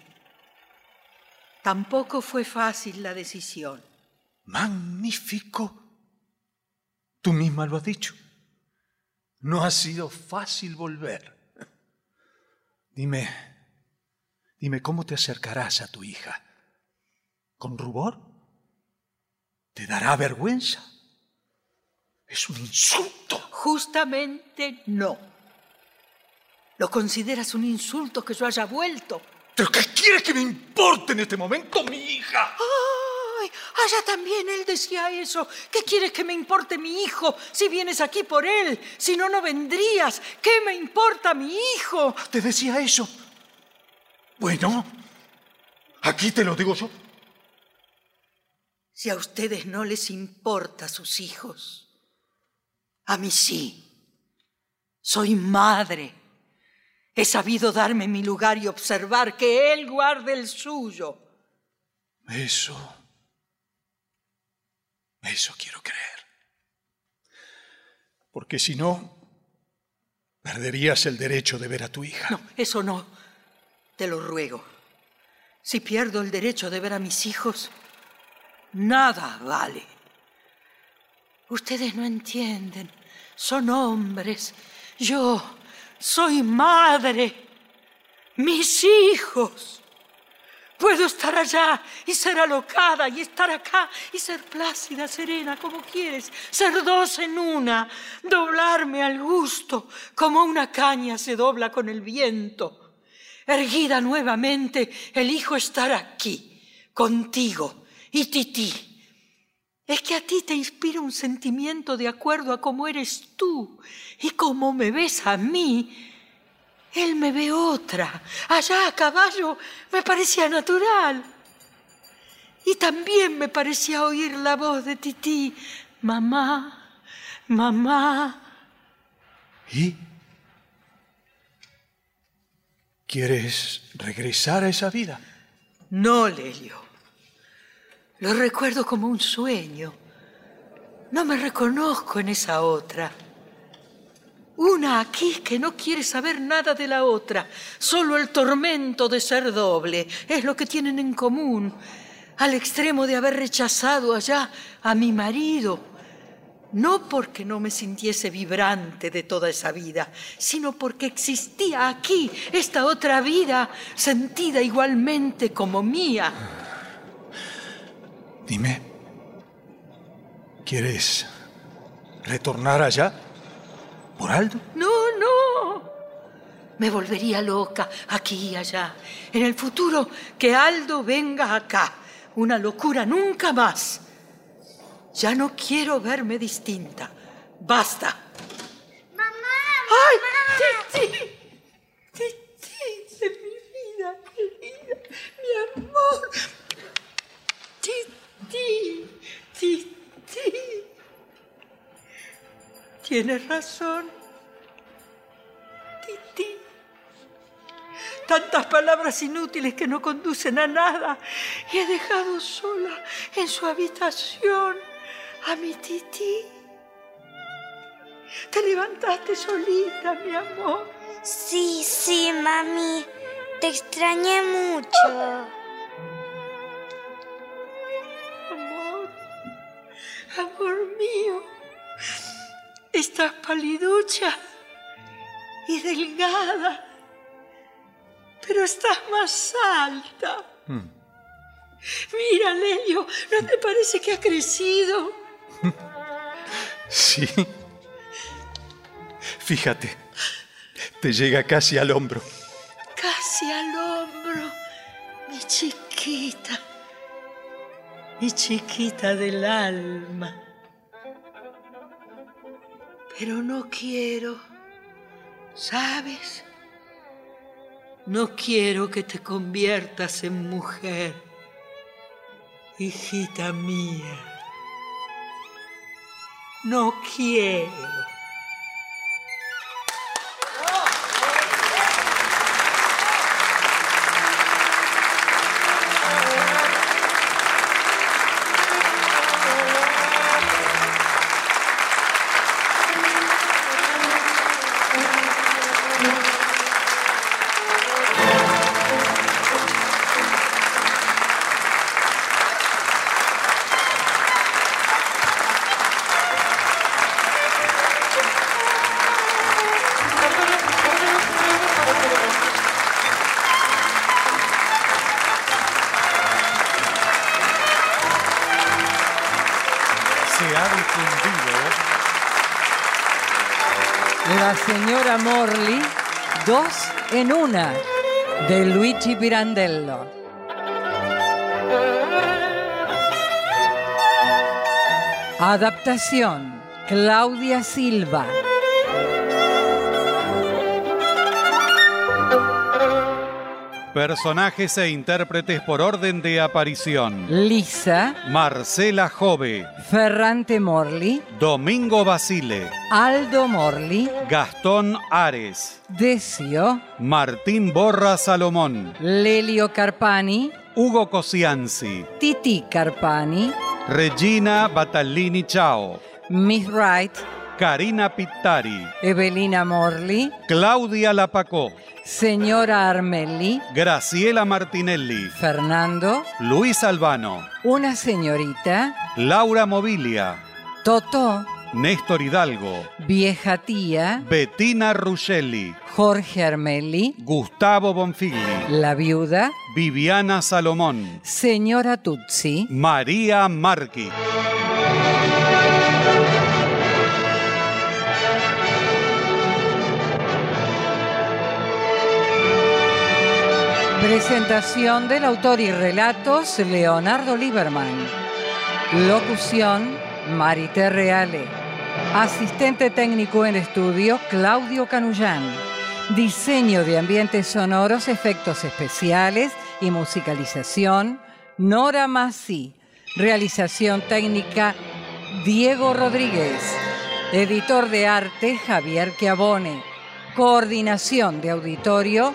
I: Tampoco fue fácil la decisión.
G: Magnífico. Tú misma lo has dicho. No ha sido fácil volver. Dime, dime, ¿cómo te acercarás a tu hija? ¿Con rubor? ¿Te dará vergüenza? Es un insulto.
I: Justamente no. ¿Lo consideras un insulto que yo haya vuelto?
G: ¿Pero qué quieres que me importe en este momento, mi hija?
I: ¡Ay! Allá también él decía eso. ¿Qué quieres que me importe mi hijo si vienes aquí por él? Si no, no vendrías. ¿Qué me importa mi hijo?
G: ¿Te decía eso? Bueno, aquí te lo digo yo.
I: Si a ustedes no les importa sus hijos, a mí sí. Soy madre. He sabido darme mi lugar y observar que él guarde el suyo.
G: Eso. Eso quiero creer. Porque si no, perderías el derecho de ver a tu hija.
I: No, eso no. Te lo ruego. Si pierdo el derecho de ver a mis hijos, nada vale. Ustedes no entienden. Son hombres. Yo soy madre. Mis hijos. Puedo estar allá y ser alocada y estar acá y ser plácida, serena, como quieres, ser dos en una, doblarme al gusto, como una caña se dobla con el viento. Erguida nuevamente, elijo estar aquí, contigo y Titi. Es que a ti te inspira un sentimiento de acuerdo a cómo eres tú y cómo me ves a mí él me ve otra. Allá a caballo me parecía natural. Y también me parecía oír la voz de Tití. Mamá, mamá.
G: ¿Y? ¿Quieres regresar a esa vida?
I: No, Lelio. Lo recuerdo como un sueño. No me reconozco en esa otra. Una aquí que no quiere saber nada de la otra. Solo el tormento de ser doble es lo que tienen en común. Al extremo de haber rechazado allá a mi marido. No porque no me sintiese vibrante de toda esa vida, sino porque existía aquí esta otra vida sentida igualmente como mía.
G: Dime, ¿quieres retornar allá? ¿Por Aldo?
I: No, no. Me volvería loca aquí y allá. En el futuro, que Aldo venga acá. Una locura nunca más. Ya no quiero verme distinta. Basta.
H: ¡Mamá!
I: ¡Ay! ¡Titi! ¡Titi de mi vida querida! ¡Mi amor! Tienes razón. Titi. Tantas palabras inútiles que no conducen a nada. Y he dejado sola en su habitación a mi Titi. Te levantaste solita, mi amor.
H: Sí, sí, mami. Te extrañé mucho.
I: Amor, amor mío. Estás paliducha y delgada, pero estás más alta. Mira, Lelio, ¿no te parece que ha crecido?
G: Sí. Fíjate, te llega casi al hombro.
I: Casi al hombro, mi chiquita, mi chiquita del alma. Pero no quiero, ¿sabes? No quiero que te conviertas en mujer, hijita mía. No quiero.
O: En una, de Luigi Pirandello. Adaptación, Claudia Silva.
B: Personajes e intérpretes por orden de aparición.
O: Lisa,
B: Marcela Jove,
O: Ferrante Morley,
B: Domingo Basile,
O: Aldo Morley,
B: Gastón Ares,
O: Decio,
B: Martín Borra Salomón,
O: Lelio Carpani,
B: Hugo Cosianzi,
O: Titi Carpani,
B: Regina Battallini Ciao,
O: Miss Wright,
B: Karina Pittari,
O: Evelina Morley,
B: Claudia Lapacó,
O: Señora Armelli,
B: Graciela Martinelli,
O: Fernando,
B: Luis Albano,
O: una señorita,
B: Laura Mobilia,
O: Totó,
B: Néstor Hidalgo,
O: vieja tía,
B: Bettina Ruscelli,
O: Jorge Armelli,
B: Gustavo Bonfigli,
O: la viuda,
B: Viviana Salomón,
O: señora Tutsi,
B: María Marqui.
O: Presentación del autor y relatos Leonardo Lieberman. Locución Marité Reale. Asistente técnico en estudio Claudio Canullán. Diseño de ambientes sonoros, efectos especiales y musicalización Nora Massi. Realización técnica Diego Rodríguez. Editor de arte Javier Chiavone. Coordinación de auditorio